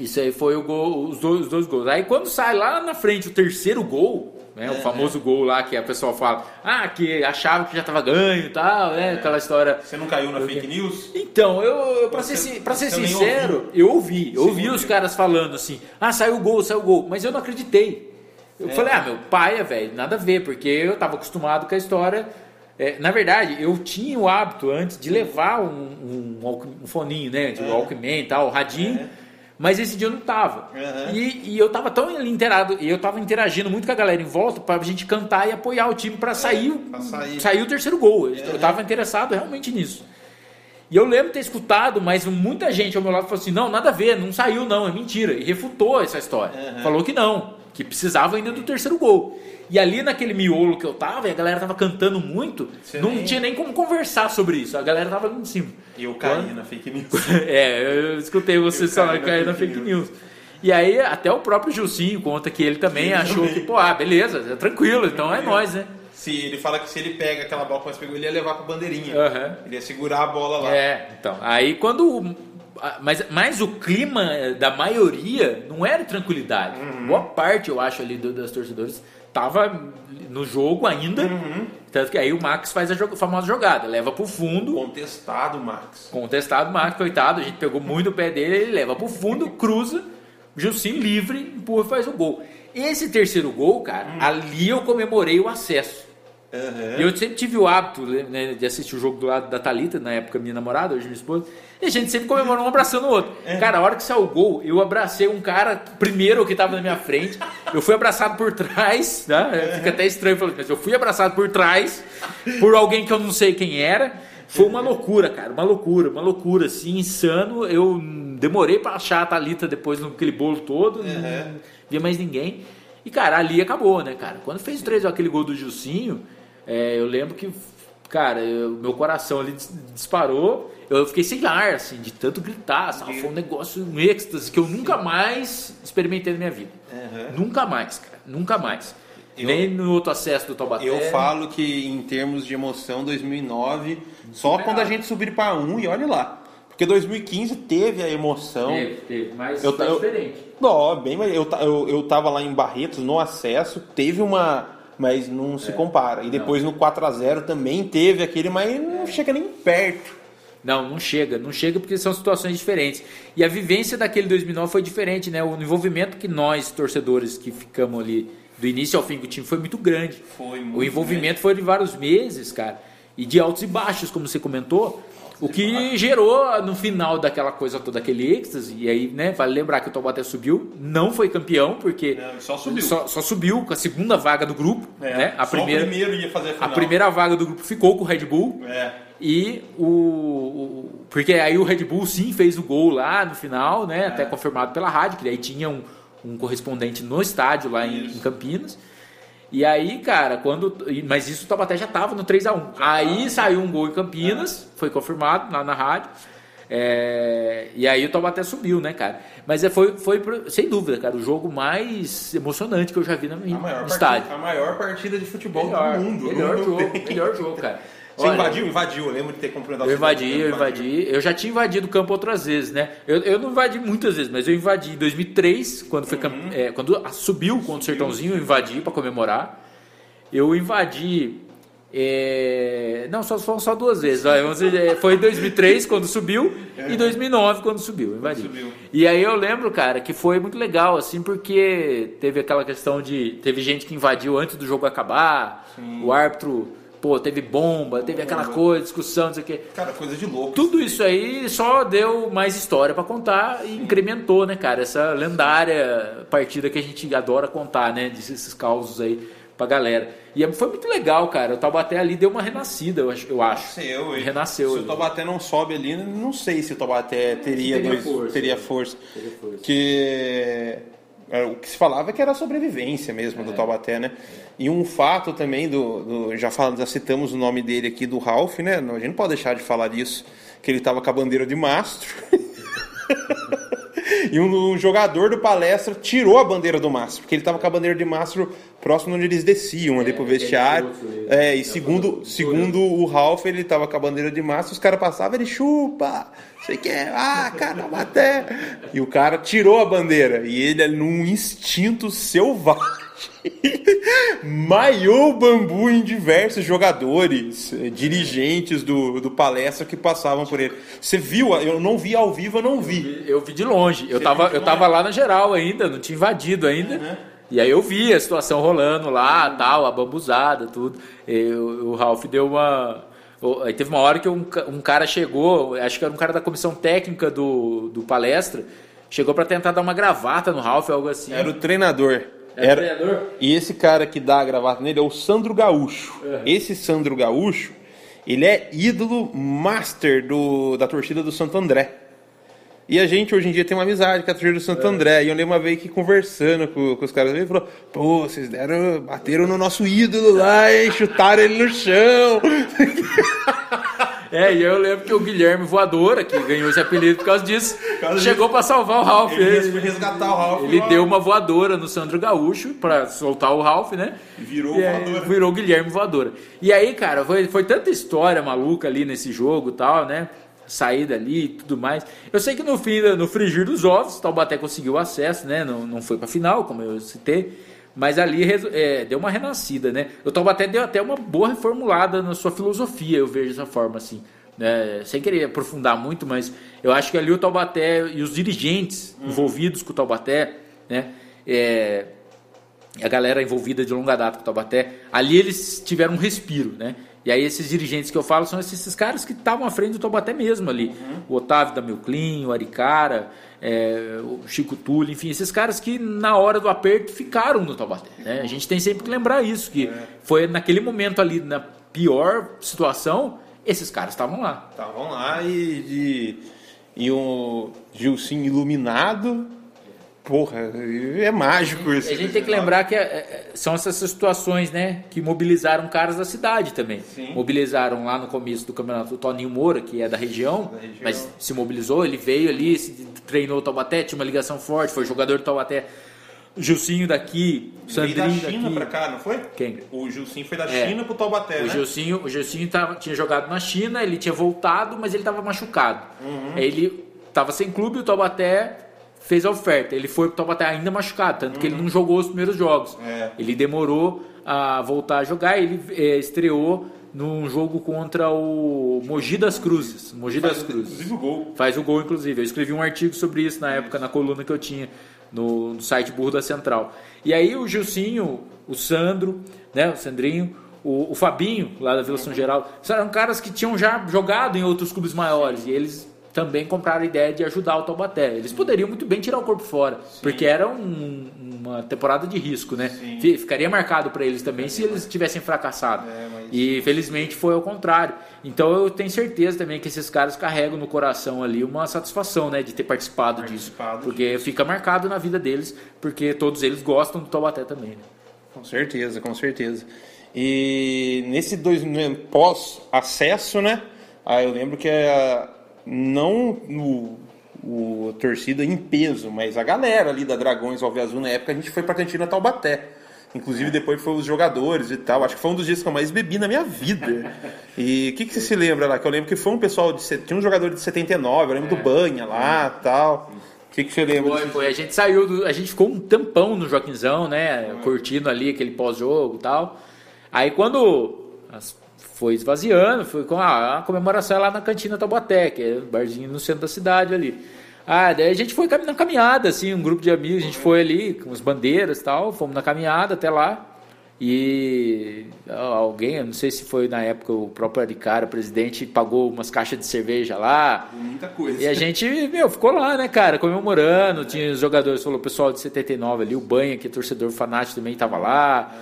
[SPEAKER 2] Isso aí foi o gol, os dois, os dois gols. Aí quando sai lá na frente o terceiro gol, né, o famoso gol lá que a pessoa fala, ah, que achava que já tava ganho e tal, né, aquela história.
[SPEAKER 1] Você não caiu na fake news?
[SPEAKER 2] Então, eu, eu pra
[SPEAKER 1] Você-
[SPEAKER 2] ser, pra ser sincero, eu ouvi, eu ouvi
[SPEAKER 1] Sim,
[SPEAKER 2] os caras falando assim, ah, saiu o gol, saiu o gol, mas eu não acreditei. Eu
[SPEAKER 1] É.
[SPEAKER 2] falei, ah, meu pai é velho, nada a ver, porque eu tava acostumado com a história. É, na verdade, eu tinha o hábito antes de levar um, um, um foninho, né, de
[SPEAKER 1] É.
[SPEAKER 2] Walkman e tal, radinho,
[SPEAKER 1] É.
[SPEAKER 2] Mas esse dia eu não tava.
[SPEAKER 1] Uhum.
[SPEAKER 2] E, e eu tava tão inteirado, e eu tava interagindo muito com a galera em volta pra gente cantar e apoiar o time pra sair,
[SPEAKER 1] pra sair.
[SPEAKER 2] sair o terceiro gol. Eu- Eu tava interessado realmente nisso. E eu lembro ter escutado, mas muita gente ao meu lado falou assim: não, nada a ver, não saiu, não, é mentira. E refutou essa história. Falou que não, que precisava ainda do terceiro gol. E ali naquele miolo que eu tava, e a galera tava cantando muito,
[SPEAKER 1] Você
[SPEAKER 2] não
[SPEAKER 1] nem-
[SPEAKER 2] tinha nem como conversar sobre isso. A galera tava ali em cima.
[SPEAKER 1] E eu caí na fake news.
[SPEAKER 2] É, eu escutei você falar que caiu na
[SPEAKER 1] fake
[SPEAKER 2] news. E aí, até o próprio Gilcinho conta que ele também
[SPEAKER 1] Ele
[SPEAKER 2] achou
[SPEAKER 1] também.
[SPEAKER 2] que, pô, ah, beleza, é tranquilo, então é nós, né?
[SPEAKER 1] Se ele fala que se ele pega aquela bola que nós pegou, ele ia levar pra bandeirinha.
[SPEAKER 2] Aham.
[SPEAKER 1] Ele ia segurar a bola lá.
[SPEAKER 2] É, então. Aí quando. A- Mas, mas o clima da maioria não era tranquilidade.
[SPEAKER 1] Uhum.
[SPEAKER 2] Boa parte, eu acho, ali do- das torcedores tava no jogo ainda.
[SPEAKER 1] Uhum.
[SPEAKER 2] Tanto que aí o Max faz a jo- famosa jogada, leva pro fundo.
[SPEAKER 1] Contestado, Max.
[SPEAKER 2] Contestado o Max, coitado, a gente pegou muito o pé dele, ele leva pro fundo, cruza, Gilcinho livre, empurra e faz o gol. Esse terceiro gol, cara, ali eu comemorei o acesso.
[SPEAKER 1] Aham.
[SPEAKER 2] E Eu sempre tive o hábito né, de assistir o jogo do lado da Thalita, na época minha namorada, hoje minha esposa, e a gente sempre comemorou um abraçando o outro. Cara, a hora que saiu o gol, eu abracei um cara, primeiro que tava na minha frente, eu fui abraçado por trás, né? Fica até estranho falando, mas eu fui abraçado por trás por alguém que eu não sei quem era. Foi uma loucura, cara, uma loucura, uma loucura, assim, insano. Eu demorei pra achar a Thalita depois naquele bolo todo, não via mais ninguém. E, cara, ali acabou, né, cara? Quando fez o 3 aquele gol do Gilcinho, é, eu lembro que, cara, eu- meu coração ali dis- disparou. Eu fiquei sem ar, assim, de tanto gritar, sabe? Foi um negócio, um êxtase que eu nunca mais experimentei na minha vida.
[SPEAKER 1] Aham.
[SPEAKER 2] Nunca mais, cara. Nunca mais.
[SPEAKER 1] Eu-
[SPEAKER 2] Nem no outro acesso do Taubaté.
[SPEAKER 1] Eu falo que em termos de emoção, 2009, só quando a gente subir para um e olhe lá. Porque 2015 teve a emoção.
[SPEAKER 2] Teve, teve, mas
[SPEAKER 1] Eu
[SPEAKER 2] foi
[SPEAKER 1] ta- eu-
[SPEAKER 2] diferente.
[SPEAKER 1] Não, bem, eu, eu, eu tava lá em Barretos no acesso, teve uma. Mas não se compara. E depois no 4x0 também teve aquele, mas não chega nem perto.
[SPEAKER 2] Não, não chega, não chega porque são situações diferentes. E a vivência daquele 2009 foi diferente, né? O envolvimento que nós, torcedores, que ficamos ali do início ao fim com o time foi muito grande.
[SPEAKER 1] Foi
[SPEAKER 2] O
[SPEAKER 1] muito
[SPEAKER 2] envolvimento foi de vários meses, cara, e de altos e baixos, como você comentou. O que gerou no final daquela coisa toda, aquele êxtase, e aí, né, vale lembrar que o Taubaté subiu, não foi campeão, porque
[SPEAKER 1] Não, só subiu.
[SPEAKER 2] só, só subiu com a segunda vaga do grupo, né? A
[SPEAKER 1] só
[SPEAKER 2] primeira,
[SPEAKER 1] o primeiro ia fazer a
[SPEAKER 2] a
[SPEAKER 1] final.
[SPEAKER 2] primeira vaga do grupo ficou com o Red Bull,
[SPEAKER 1] É.
[SPEAKER 2] e o, o- Porque aí o Red Bull sim fez o gol lá no final, né?
[SPEAKER 1] É.
[SPEAKER 2] Até confirmado pela rádio, que daí tinha um, um correspondente no estádio lá em, em Campinas. E aí, cara, quando. Mas isso o Taubaté já tava no 3x1. Aí saiu um gol em Campinas, foi confirmado lá na rádio. É, e aí o Taubaté subiu, né, cara? Mas é, foi, foi, sem dúvida, cara, o jogo mais emocionante que eu já vi na,
[SPEAKER 1] A
[SPEAKER 2] no
[SPEAKER 1] maior,
[SPEAKER 2] estádio.
[SPEAKER 1] partida, a maior partida de futebol
[SPEAKER 2] Melhor,
[SPEAKER 1] do mundo.
[SPEAKER 2] melhor jogo, melhor jogo, cara.
[SPEAKER 1] Você
[SPEAKER 2] Olha,
[SPEAKER 1] invadiu? Invadiu. Eu lembro de ter cumprimentado
[SPEAKER 2] eu
[SPEAKER 1] você.
[SPEAKER 2] invadi, eu invadi. Eu já tinha invadido o campo outras vezes, né? Eu, eu não invadi muitas vezes, mas eu invadi em 2003, quando, foi, camp- é, quando subiu contra o Sertãozinho, eu invadi para comemorar. Eu invadi. é, não, só foram só duas vezes. dizer, é, Foi em 2003 quando subiu e 2009 quando subiu. eu Invadi.
[SPEAKER 1] Subiu.
[SPEAKER 2] E aí eu lembro, cara, que foi muito legal, assim, porque teve aquela questão de. Teve gente que invadiu antes do jogo acabar, o árbitro, pô, teve bomba, teve aquela coisa, discussão, não sei o quê.
[SPEAKER 1] Cara, coisa de louco.
[SPEAKER 2] Tudo isso aí só deu mais história pra contar e incrementou, né, cara, essa lendária partida que a gente adora contar, né, desses causos aí pra galera. E foi muito legal, cara. O Taubaté ali deu uma renascida, eu acho. Eu acho.
[SPEAKER 1] Renasceu, hein?
[SPEAKER 2] Renasceu
[SPEAKER 1] Se
[SPEAKER 2] ali.
[SPEAKER 1] o Taubaté não sobe ali, não sei se o Taubaté teria,
[SPEAKER 2] Teria
[SPEAKER 1] dois-
[SPEAKER 2] força.
[SPEAKER 1] teria força.
[SPEAKER 2] Teria força.
[SPEAKER 1] Que é, o que se falava é que era a sobrevivência mesmo
[SPEAKER 2] É.
[SPEAKER 1] do Taubaté, né? E um fato também do, do- já falamos, já citamos o nome dele aqui do Ralph, né? A gente não pode deixar de falar disso, que ele estava com a bandeira de mastro. E um, um jogador do palestra tirou a bandeira do mastro, porque ele estava com a bandeira de mastro próximo onde eles desciam ali pro
[SPEAKER 2] aquele
[SPEAKER 1] vestiário.
[SPEAKER 2] ali.
[SPEAKER 1] É, e
[SPEAKER 2] É,
[SPEAKER 1] segundo,
[SPEAKER 2] o-
[SPEAKER 1] segundo o Ralph, ele tava com a bandeira de mastro, os caras passavam, ele chupa, sei que é, ah, cara, bater. E o cara tirou a bandeira, e ele, num instinto selvagem, maiou bambu em diversos jogadores, eh, dirigentes do, do palestra que passavam por ele. Você viu? Eu não vi ao vivo, eu não vi.
[SPEAKER 2] Eu vi de longe. Eu tava, eu tava lá na geral ainda, não tinha invadido ainda.
[SPEAKER 1] Uhum.
[SPEAKER 2] E aí eu vi a situação rolando lá, tal, a bambuzada, tudo. E o, Ralph deu uma. Aí teve uma hora que um, um cara chegou, acho que era um cara da comissão técnica do, do palestra, chegou para tentar dar uma gravata no Ralph, algo assim.
[SPEAKER 1] Era o treinador.
[SPEAKER 2] Era o treinador?
[SPEAKER 1] E esse cara que dá a gravata nele é o Sandro Gaúcho.
[SPEAKER 2] Uhum.
[SPEAKER 1] Esse Sandro Gaúcho, ele é ídolo master do, da torcida do Santo André. E a gente hoje em dia tem uma amizade com a torcida do Santo André. E eu lembro uma vez que conversando com, com os caras, ele falou: pô, vocês deram, bateram no nosso ídolo lá, hein? chutaram ele no chão.
[SPEAKER 2] É, e eu lembro que o Guilherme Voadora, que ganhou esse apelido por causa disso, chegou para salvar o Ralph.
[SPEAKER 1] Ele foi resgatar o Ralph.
[SPEAKER 2] Ele deu uma voadora no Sandro Gaúcho para soltar o Ralph, né?
[SPEAKER 1] Virou
[SPEAKER 2] E aí
[SPEAKER 1] voadora.
[SPEAKER 2] Virou Guilherme Voadora. E aí, cara, foi, foi tanta história maluca ali nesse jogo e tal, né? Saída ali e tudo mais. Eu sei que no fim, no frigir dos ovos, o Taubaté conseguiu acesso, né? Não, não foi pra final, como eu citei. Mas ali é, deu uma renascida, né? O Taubaté deu até uma boa reformulada na sua filosofia, eu vejo dessa forma, assim. Né? Sem querer aprofundar muito, mas eu acho que ali o Taubaté e os dirigentes envolvidos com o Taubaté, né? É, a galera envolvida de longa data com o Taubaté, ali eles tiveram um respiro, né? E aí esses dirigentes que eu falo são esses, esses caras que estavam à frente do Taubaté mesmo ali. O Otávio da Milclin, o Aricara, é, o Chico Tulli, enfim, esses caras que na hora do aperto ficaram no Taubaté. Né? A gente tem sempre que lembrar isso, que foi naquele momento ali, na pior situação, esses caras estavam lá.
[SPEAKER 1] Estavam lá e, de, e um Gilcinho iluminado. Porra, é mágico isso.
[SPEAKER 2] A gente tem que lembrar que é, é, são essas situações, né, que mobilizaram caras da cidade também.
[SPEAKER 1] Sim.
[SPEAKER 2] Mobilizaram lá no começo do campeonato o Toninho Moura, que é da região,
[SPEAKER 1] Da região.
[SPEAKER 2] mas se mobilizou, ele veio ali, se treinou o Taubaté, tinha uma ligação forte, foi jogador do Taubaté. O Gilcinho daqui, o
[SPEAKER 1] Veio da
[SPEAKER 2] Sandrinho
[SPEAKER 1] China
[SPEAKER 2] daqui.
[SPEAKER 1] pra cá, não foi?
[SPEAKER 2] Quem?
[SPEAKER 1] O Gilcinho foi da
[SPEAKER 2] É.
[SPEAKER 1] China pro Taubaté,
[SPEAKER 2] O
[SPEAKER 1] né?
[SPEAKER 2] Gilcinho, o Gilcinho tava, tinha jogado na China, ele tinha voltado, mas ele estava machucado.
[SPEAKER 1] Uhum.
[SPEAKER 2] Ele estava sem clube, o Taubaté fez a oferta. Ele foi pro Taubaté ainda machucado, tanto que ele não jogou os primeiros jogos.
[SPEAKER 1] Uhum. É.
[SPEAKER 2] Ele demorou a voltar a jogar, ele eh, estreou num jogo contra o Mogi das Cruzes. Mogi das Cruzes.
[SPEAKER 1] Inclusive o gol.
[SPEAKER 2] Faz o gol, inclusive. Eu escrevi um artigo sobre isso na época, na coluna que eu tinha no, no site Burro da Central. E aí o Gilcinho, o Sandro, né, o Sandrinho, o, o Fabinho, lá da Vila São Geraldo, eram caras que tinham já jogado em outros clubes maiores. E eles também compraram a ideia de ajudar o Taubaté. Eles poderiam muito bem tirar o corpo fora, porque era um- uma temporada de risco, né?
[SPEAKER 1] Sim.
[SPEAKER 2] Fi- Ficaria marcado para eles também se eles tivessem fracassado.
[SPEAKER 1] É, mas-
[SPEAKER 2] E felizmente foi ao contrário. Então eu tenho certeza também que esses caras carregam no coração ali uma satisfação, né, de ter participado, disso.
[SPEAKER 1] Participado
[SPEAKER 2] Porque fica marcado na vida deles, porque todos eles gostam do Taubaté também. Né?
[SPEAKER 1] Com certeza, com certeza. E nesse dois né, pós-acesso, né? Aí eu lembro que a, não o, o torcida em peso, mas a galera ali da Dragões Alve Azul na época a gente foi pra cantina Taubaté. Inclusive depois foi os jogadores e tal. Acho que foi um dos dias que eu mais bebi na minha vida. E o que, que você se lembra lá? Que eu lembro que foi um pessoal de. Tinha um jogador de 79, eu lembro do Banha lá tal. O que, que você lembra?
[SPEAKER 2] Foi, foi. A gente saiu, do- a gente ficou um tampão no Joaquinzão, né, curtindo ali aquele pós-jogo e tal. Aí quando as- foi esvaziando, foi com a, a comemoração lá na cantina Taubaté, que é um barzinho no centro da cidade ali. Ah, daí a gente foi na caminhada, assim, um grupo de amigos, a gente foi ali com as bandeiras e tal, fomos na caminhada até lá. E alguém, eu não sei se foi na época o próprio Aricara, o presidente, pagou umas caixas de cerveja lá.
[SPEAKER 1] Muita coisa.
[SPEAKER 2] E a gente, meu, ficou lá, né, cara, comemorando. Tinha os jogadores, falou o pessoal de 79 ali, o Banha, que é torcedor fanático também estava lá.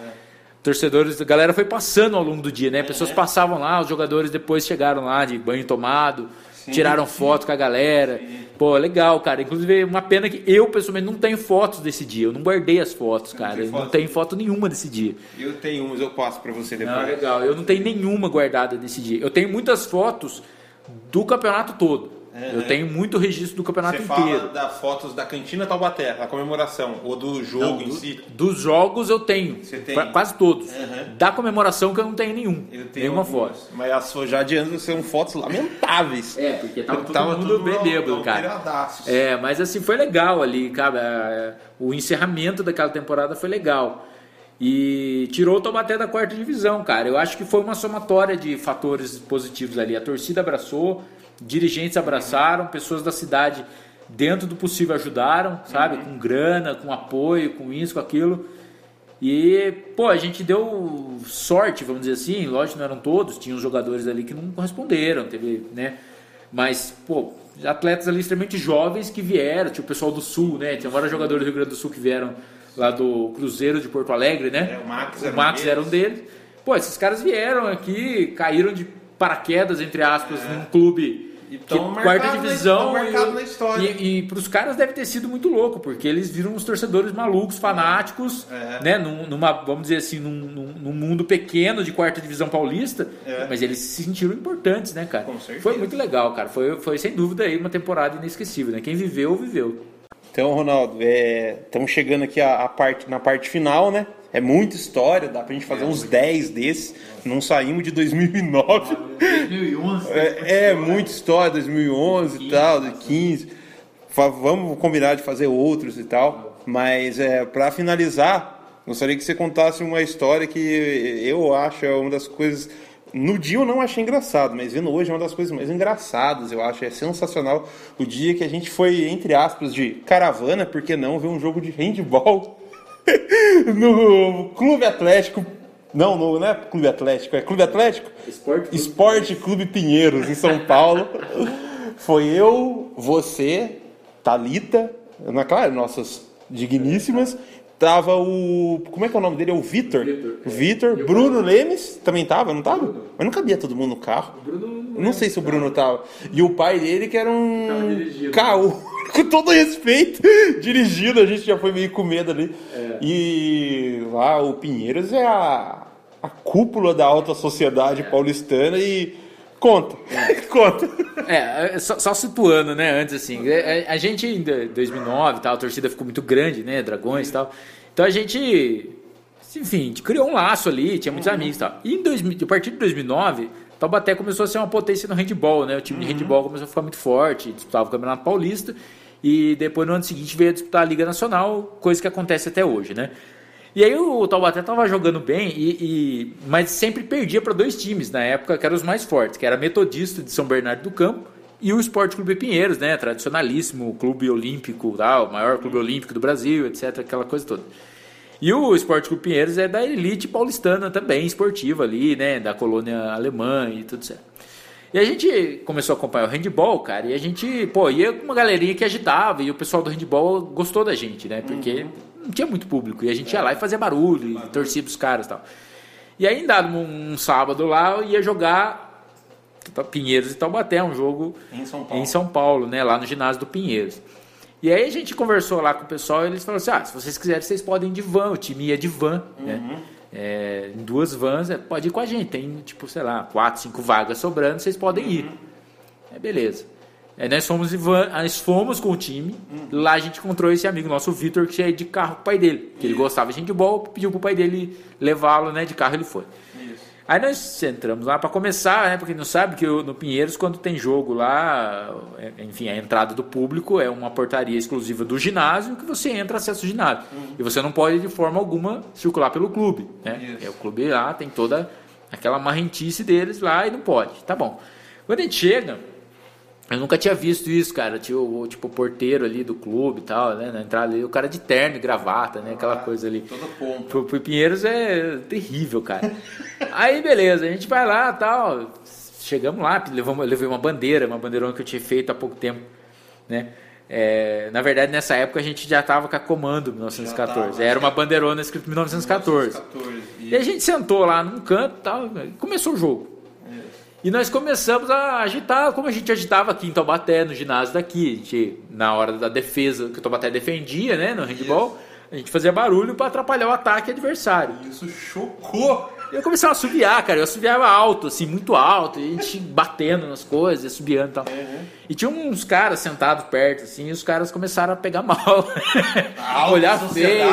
[SPEAKER 2] Torcedores, a galera foi passando ao longo do dia, né? Pessoas passavam lá, os jogadores depois chegaram lá de banho tomado, tiraram foto com a galera. Pô, legal, cara. Inclusive, uma pena que eu, pessoalmente, não tenho fotos desse dia. Eu não guardei as fotos, cara. não
[SPEAKER 1] foto?
[SPEAKER 2] tenho foto nenhuma desse dia.
[SPEAKER 1] Eu tenho umas, eu passo pra você depois.
[SPEAKER 2] Não, legal. Eu não tenho nenhuma guardada desse dia. Eu tenho muitas fotos do campeonato todo. Eu tenho muito registro do campeonato
[SPEAKER 1] Você fala
[SPEAKER 2] inteiro.
[SPEAKER 1] das fotos da cantina Taubaté, a comemoração, ou do jogo
[SPEAKER 2] Não,
[SPEAKER 1] em
[SPEAKER 2] do-
[SPEAKER 1] si.
[SPEAKER 2] Dos jogos eu tenho.
[SPEAKER 1] Você tem?
[SPEAKER 2] Qua- Quase todos.
[SPEAKER 1] Uhum.
[SPEAKER 2] Da comemoração que eu não tenho nenhum.
[SPEAKER 1] Eu tenho
[SPEAKER 2] nenhuma
[SPEAKER 1] algumas,
[SPEAKER 2] foto.
[SPEAKER 1] Mas as suas já adiante são fotos lamentáveis.
[SPEAKER 2] É, porque tava todo
[SPEAKER 1] Tava
[SPEAKER 2] mundo
[SPEAKER 1] tudo
[SPEAKER 2] bem bêbado, cara. É, mas assim, foi legal ali, cara. É, O encerramento daquela temporada foi legal. E tirou o Taubaté da quarta divisão, cara. Eu acho que foi uma somatória de fatores positivos ali. A torcida abraçou, dirigentes abraçaram, pessoas da cidade, dentro do possível, ajudaram, sabe? Com grana, com apoio, com isso, com aquilo. E, pô, a gente deu sorte, vamos dizer assim. Lógico, não eram todos, tinha uns jogadores ali que não corresponderam, teve, né? Mas, pô, atletas ali extremamente jovens que vieram, tinha o pessoal do Sul, né? Tinha vários jogadores do Rio Grande do Sul que vieram lá do Cruzeiro de Porto Alegre, né?
[SPEAKER 1] É, o Max,
[SPEAKER 2] o Max era um deles. Pô, esses caras vieram aqui, caíram de paraquedas, entre aspas, é. num clube
[SPEAKER 1] então, quarta divisão na, e, na história.
[SPEAKER 2] E, e para os caras deve ter sido muito louco, porque eles viram uns torcedores malucos, fanáticos, é. né? Num, numa, vamos dizer assim, num, num, mundo pequeno de quarta divisão paulista, é. mas eles se sentiram importantes, né, cara? Foi muito legal, cara. Foi, foi sem dúvida aí uma temporada inesquecível, né? Quem viveu, viveu.
[SPEAKER 1] Então, Ronaldo, estamos é, chegando aqui a, a parte, na parte final, né? É muita história, dá pra gente fazer é, uns 10 desses. Não saímos de 2009.
[SPEAKER 2] 2011.
[SPEAKER 1] É, é muita história, 2011 e tal, 2015. Vamos combinar de fazer outros e tal. Mas é, para finalizar, gostaria que você contasse uma história que eu acho é uma das coisas. No dia eu não achei engraçado, mas vendo hoje é uma das coisas mais engraçadas, eu acho. É sensacional o dia que a gente foi, entre aspas, de caravana, por que não, ver um jogo de handball no Clube Atlético. Não, no, não é Clube Atlético, é Clube Atlético?
[SPEAKER 2] Esporte Clube,
[SPEAKER 1] Esporte Clube Pinheiros, em São Paulo. Foi eu, você, Talita, na claro, nossas digníssimas. Tava o. Como é que é o nome dele? É o Vitor. Vitor. É. Bruno Lemes também tava, não tava? Bruno. Mas não cabia todo mundo no carro. Bruno, não sei se o Bruno tava. E o pai dele, que era um. Caô com todo respeito, dirigindo, a gente já foi meio com medo ali. É. E lá o Pinheiros é a, a cúpula da alta sociedade é. paulistana e conta, é. conta.
[SPEAKER 2] É, só, só, situando, né, antes assim, a, é, é, a gente em 2009 tal, a torcida ficou muito grande, né, Dragões e tal, então a gente, enfim, a gente criou um laço ali, tinha muitos uhum. amigos e tal. E em 2000, a partir de 2009 Taubaté começou a ser uma potência no handball, né? O time uhum. de handball começou a ficar muito forte, disputava o Campeonato Paulista e depois no ano seguinte veio a disputar a Liga Nacional, coisa que acontece até hoje, né? E aí o Taubaté estava jogando bem, e, e, mas sempre perdia para dois times na época que eram os mais fortes, que era Metodista de São Bernardo do Campo e o Esporte Clube Pinheiros, né? Tradicionalíssimo, clube olímpico, tal, o maior clube olímpico do Brasil, etc. Aquela coisa toda. E o Esporte Clube Pinheiros é da elite paulistana também, esportiva ali, né? Da colônia alemã e tudo certo. E a gente começou a acompanhar o handball, cara, e a gente, pô, ia com uma galerinha que agitava, e o pessoal do handball gostou da gente, né? Porque uhum. não tinha muito público, e a gente ia lá e fazia barulho, e torcia pros caras e tal. E aí, dado um, um sábado lá, eu ia jogar Pinheiros e Taubaté, um jogo
[SPEAKER 1] em São Paulo,
[SPEAKER 2] em São Paulo né? Lá no ginásio do Pinheiros. E aí a gente conversou lá com o pessoal e eles falaram assim: ah, se vocês quiserem, vocês podem ir de van, o time ia de van, né? uhum. né? É, em duas vans, é, pode ir com a gente. Tem, tipo, sei lá, quatro, cinco vagas sobrando, vocês podem ir. Uhum. É beleza. É, nós, fomos van, nós fomos com o time, uhum. lá a gente encontrou esse amigo nosso, o Vitor, que ia de carro com o pai dele. Que ele gostava de handball, pediu pro pai dele levá-lo, né? De carro ele foi. Aí nós entramos lá para começar, né? Porque não sabe que no Pinheiros, quando tem jogo lá, é, enfim, a entrada do público é uma portaria exclusiva do ginásio que você entra acesso ao ginásio. Uhum. E você não pode de forma alguma circular pelo clube, né? É, o clube lá tem toda aquela marrentice deles lá e não pode. Tá bom. Quando a gente chega, eu nunca tinha visto isso, cara. Tinha o, tipo, o porteiro ali do clube e tal, né? Na entrada ali, o cara de terno e gravata, né? Aquela ah, coisa ali.
[SPEAKER 1] Toda pompa.
[SPEAKER 2] Pro, pro Pinheiros é terrível, cara. Aí, beleza, a gente vai lá tal. Chegamos lá, levamos, levei uma bandeira, uma bandeirona que eu tinha feito há pouco tempo, né? É, na verdade, nessa época a gente já estava com a Comando 1914. Tava, Era uma bandeirona escrita 1914. 1914 e... e a gente sentou lá num canto e tal, começou o jogo. E nós começamos a agitar, como a gente agitava aqui em Taubaté, no ginásio daqui. A gente, na hora da defesa, que o Taubaté defendia, né, no handball, a gente fazia barulho para atrapalhar o ataque adversário.
[SPEAKER 1] Isso chocou
[SPEAKER 2] eu começava a subiar, cara. Eu subiava alto, assim, muito alto. E a gente batendo nas coisas, subiando e tal. Uhum. E tinha uns caras sentados perto, assim, e os caras começaram a pegar mal.
[SPEAKER 1] A olhar feio.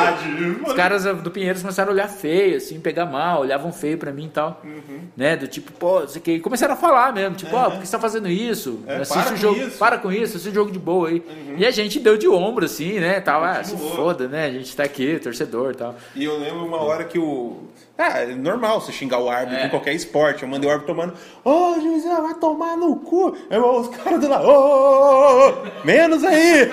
[SPEAKER 2] Os caras do Pinheiros começaram a olhar feio, assim, pegar mal, olhavam feio pra mim e tal. Uhum. Né? Do tipo, pô, isso aqui. E começaram a falar mesmo, tipo, ó, uhum. oh, por que você tá fazendo isso?
[SPEAKER 1] É, assiste
[SPEAKER 2] o jogo.
[SPEAKER 1] Isso.
[SPEAKER 2] Para com isso, assiste o jogo de boa aí. Uhum. E a gente deu de ombro, assim, né? Tava, ah, se foda, né? A gente tá aqui, torcedor e tal.
[SPEAKER 1] E eu lembro uma hora que o ah, é normal você xingar o árbitro é. em qualquer esporte. Eu mandei o árbitro tomando, ô oh, juizão, vai tomar no cu. Os caras do ô, oh, oh, menos aí.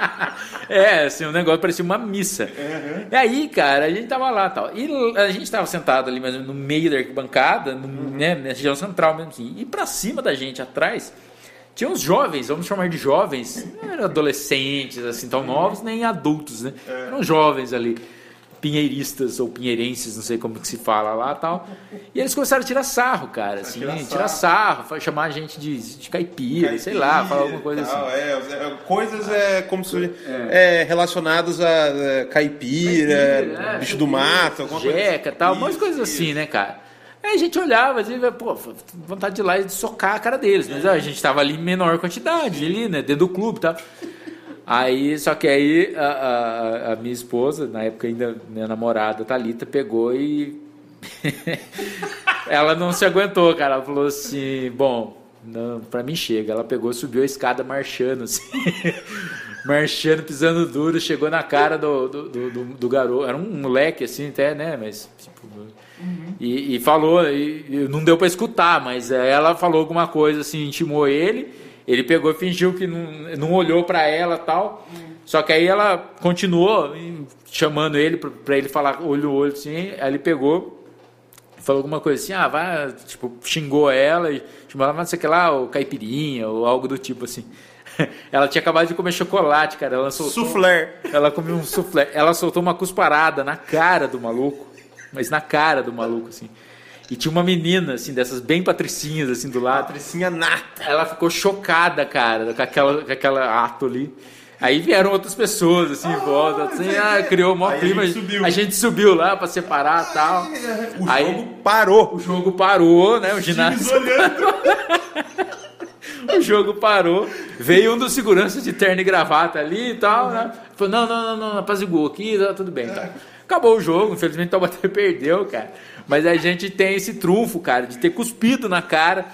[SPEAKER 2] é, assim, o negócio parecia uma missa. Uhum. E aí, cara, a gente tava lá tal. E a gente tava sentado ali mesmo no meio da arquibancada, no, uhum. né, na região central mesmo assim. E pra cima da gente, atrás, tinha uns jovens, vamos chamar de jovens, não eram adolescentes, assim, tão novos, nem adultos, né? É. Eram jovens ali pinheiristas ou pinheirenses, não sei como que se fala lá tal. E eles começaram a tirar sarro, cara, assim, tirar sarro, tirar sarro chamar a gente de, de caipira, caipira, sei lá, falar alguma coisa tal, assim.
[SPEAKER 1] É, é, coisas é, como se é. relacionadas a é, caipira, caipira bicho do mato,
[SPEAKER 2] alguma jeca, coisa. tal, umas coisas assim, né, cara? Aí a gente olhava assim, pô, vontade de ir lá e de socar a cara deles. Mas a gente tava ali em menor quantidade, ali, né? Dentro do clube e tal. Aí, só que aí a, a, a, minha esposa, na época ainda minha namorada, Thalita, pegou e. ela não se aguentou, cara. Ela falou assim: bom, não, pra mim chega. Ela pegou, subiu a escada marchando, assim. marchando, pisando duro, chegou na cara do, do, do, do, garoto. Era um moleque, assim, até, né? Mas, tipo. Uhum. E, e, falou, e, não deu para escutar, mas ela falou alguma coisa assim, intimou ele. Ele pegou e fingiu que não, não olhou para ela tal. Hum. Só que aí ela continuou chamando ele para ele falar olho no olho assim. Aí ele pegou falou alguma coisa assim, ah, vai, tipo, xingou ela e chamou ela, não sei o que lá, ou caipirinha, ou algo do tipo assim. Ela tinha acabado de comer chocolate, cara. Ela soltou.
[SPEAKER 1] Soufflé.
[SPEAKER 2] Ela comeu um soufflé. Ela soltou uma cusparada na cara do maluco. Mas na cara do maluco, assim. E tinha uma menina, assim, dessas bem patricinhas, assim, do lado.
[SPEAKER 1] Patricinha nata.
[SPEAKER 2] Ela ficou chocada, cara, com aquela, com aquela ato ali. Aí vieram outras pessoas, assim, em volta, assim, ah, criou o maior clima. A gente, subiu. a gente subiu lá pra separar e tal.
[SPEAKER 1] O Aí, jogo parou.
[SPEAKER 2] O jogo parou, né? O ginásio. o jogo parou. Veio um dos seguranças de terno e gravata ali e tal, né? Falou, não, não, não, não, apaziguou aqui, tá tudo bem. Tá. Acabou o jogo, infelizmente o Taubaté perdeu, cara. Mas a gente tem esse trunfo, cara, de ter cuspido na cara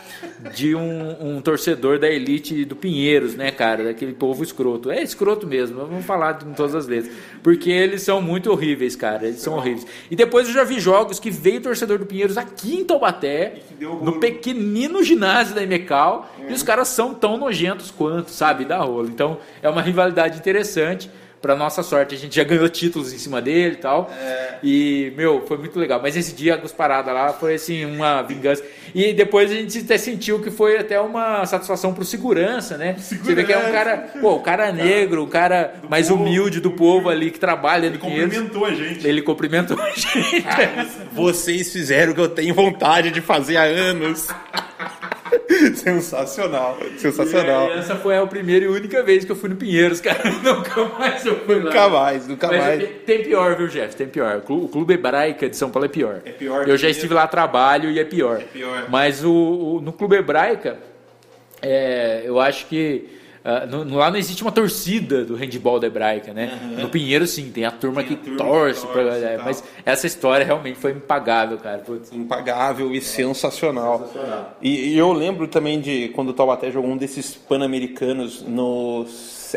[SPEAKER 2] de um, um, torcedor da elite do Pinheiros, né, cara? Daquele povo escroto. É escroto mesmo, vamos falar de todas as letras. Porque eles são muito horríveis, cara. Eles são horríveis. E depois eu já vi jogos que veio torcedor do Pinheiros aqui em Taubaté, no pequenino ginásio da Imecal, é. e os caras são tão nojentos quanto, sabe, da rola. Então é uma rivalidade interessante. Pra nossa sorte, a gente já ganhou títulos em cima dele e tal. É. E, meu, foi muito legal. Mas esse dia, a Parada lá, foi assim, uma vingança. E depois a gente até sentiu que foi até uma satisfação pro segurança, né? Segurança. Você vê que é um cara, pô, o cara negro, o cara do mais povo, humilde do povo ali que trabalha
[SPEAKER 1] Ele cumprimentou a gente.
[SPEAKER 2] Ele cumprimentou a gente. Ah,
[SPEAKER 1] vocês fizeram o que eu tenho vontade de fazer há anos. Sensacional, sensacional.
[SPEAKER 2] essa foi a primeira e única vez que eu fui no Pinheiros, cara. Nunca mais eu fui
[SPEAKER 1] Nunca lá. mais, nunca Mas mais.
[SPEAKER 2] Tem pior, viu, Jeff? Tem pior. O Clube Hebraica de São Paulo é pior. É pior. Eu já estive lá a trabalho e é pior. É pior. Mas o, o no Clube Hebraica, é, eu acho que Uh, no, lá não existe uma torcida do handball da hebraica, né? Uhum. No Pinheiro, sim, tem a turma tem que a turma torce. Que torce pra, é, mas essa história realmente foi impagável, cara. Putz.
[SPEAKER 1] Impagável e é. sensacional. sensacional. E, e, eu lembro também de quando o Taubaté jogou um desses pan-americanos no.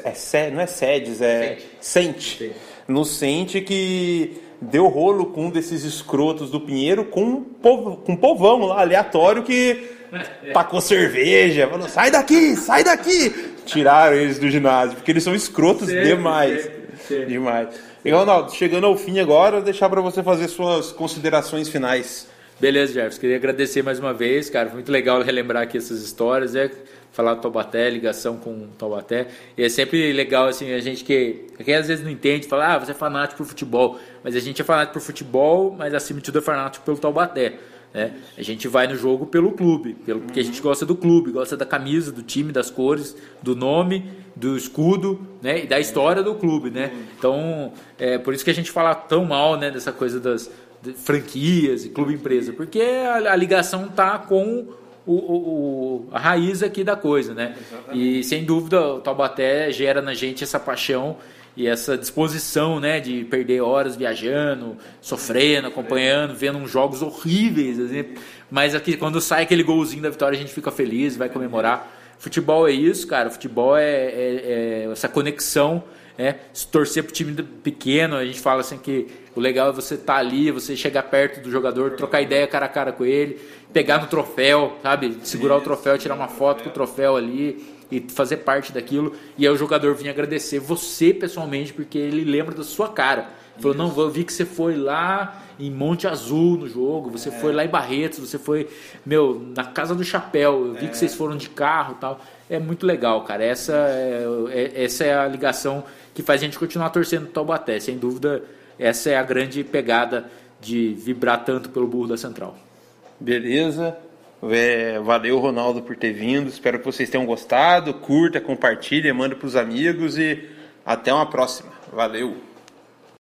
[SPEAKER 1] É, não é SEDES, é Sente. No Sente que deu rolo com um desses escrotos do Pinheiro com um, povo, com um povão lá aleatório que tacou cerveja, falou: sai daqui, sai daqui. Tiraram eles do ginásio, porque eles são escrotos sempre, demais. Sempre, sempre. Demais. E Ronaldo, chegando ao fim agora, vou deixar para você fazer suas considerações finais.
[SPEAKER 2] Beleza, Jefferson. Queria agradecer mais uma vez, cara. Foi muito legal relembrar aqui essas histórias, né? Falar do Taubaté, ligação com o Taubaté. E é sempre legal, assim, a gente que, que às vezes não entende, fala, ah, você é fanático por futebol. Mas a gente é fanático por futebol, mas acima de tudo é fanático pelo Taubaté. Né? A gente vai no jogo pelo clube, pelo, porque a gente gosta do clube, gosta da camisa, do time, das cores, do nome, do escudo né? e da história do clube. Né? Então, é por isso que a gente fala tão mal né, dessa coisa das de franquias e clube-empresa, porque a, a ligação está com o, o, a raiz aqui da coisa. Né? E sem dúvida o Taubaté gera na gente essa paixão e essa disposição, né, de perder horas viajando, sofrendo, acompanhando, vendo uns jogos horríveis, assim, mas aqui quando sai aquele golzinho da vitória a gente fica feliz, vai comemorar. Futebol é isso, cara. Futebol é, é, é essa conexão, é se torcer pro time pequeno. A gente fala assim que o legal é você estar tá ali, você chegar perto do jogador, trocar ideia cara a cara com ele, pegar no troféu, sabe, segurar o troféu, tirar uma foto com o troféu ali e fazer parte daquilo. E aí o jogador vinha agradecer você pessoalmente, porque ele lembra da sua cara. Falou, não, eu vi que você foi lá em Monte Azul no jogo, você é. foi lá em Barretos, você foi, meu, na Casa do Chapéu, eu vi é. que vocês foram de carro tal. É muito legal, cara. Essa é, é, essa é a ligação que faz a gente continuar torcendo no Taubaté. Sem dúvida, essa é a grande pegada de vibrar tanto pelo burro da Central.
[SPEAKER 1] Beleza. É, valeu, Ronaldo, por ter vindo. Espero que vocês tenham gostado. Curta, compartilhe, manda para os amigos e até uma próxima. Valeu!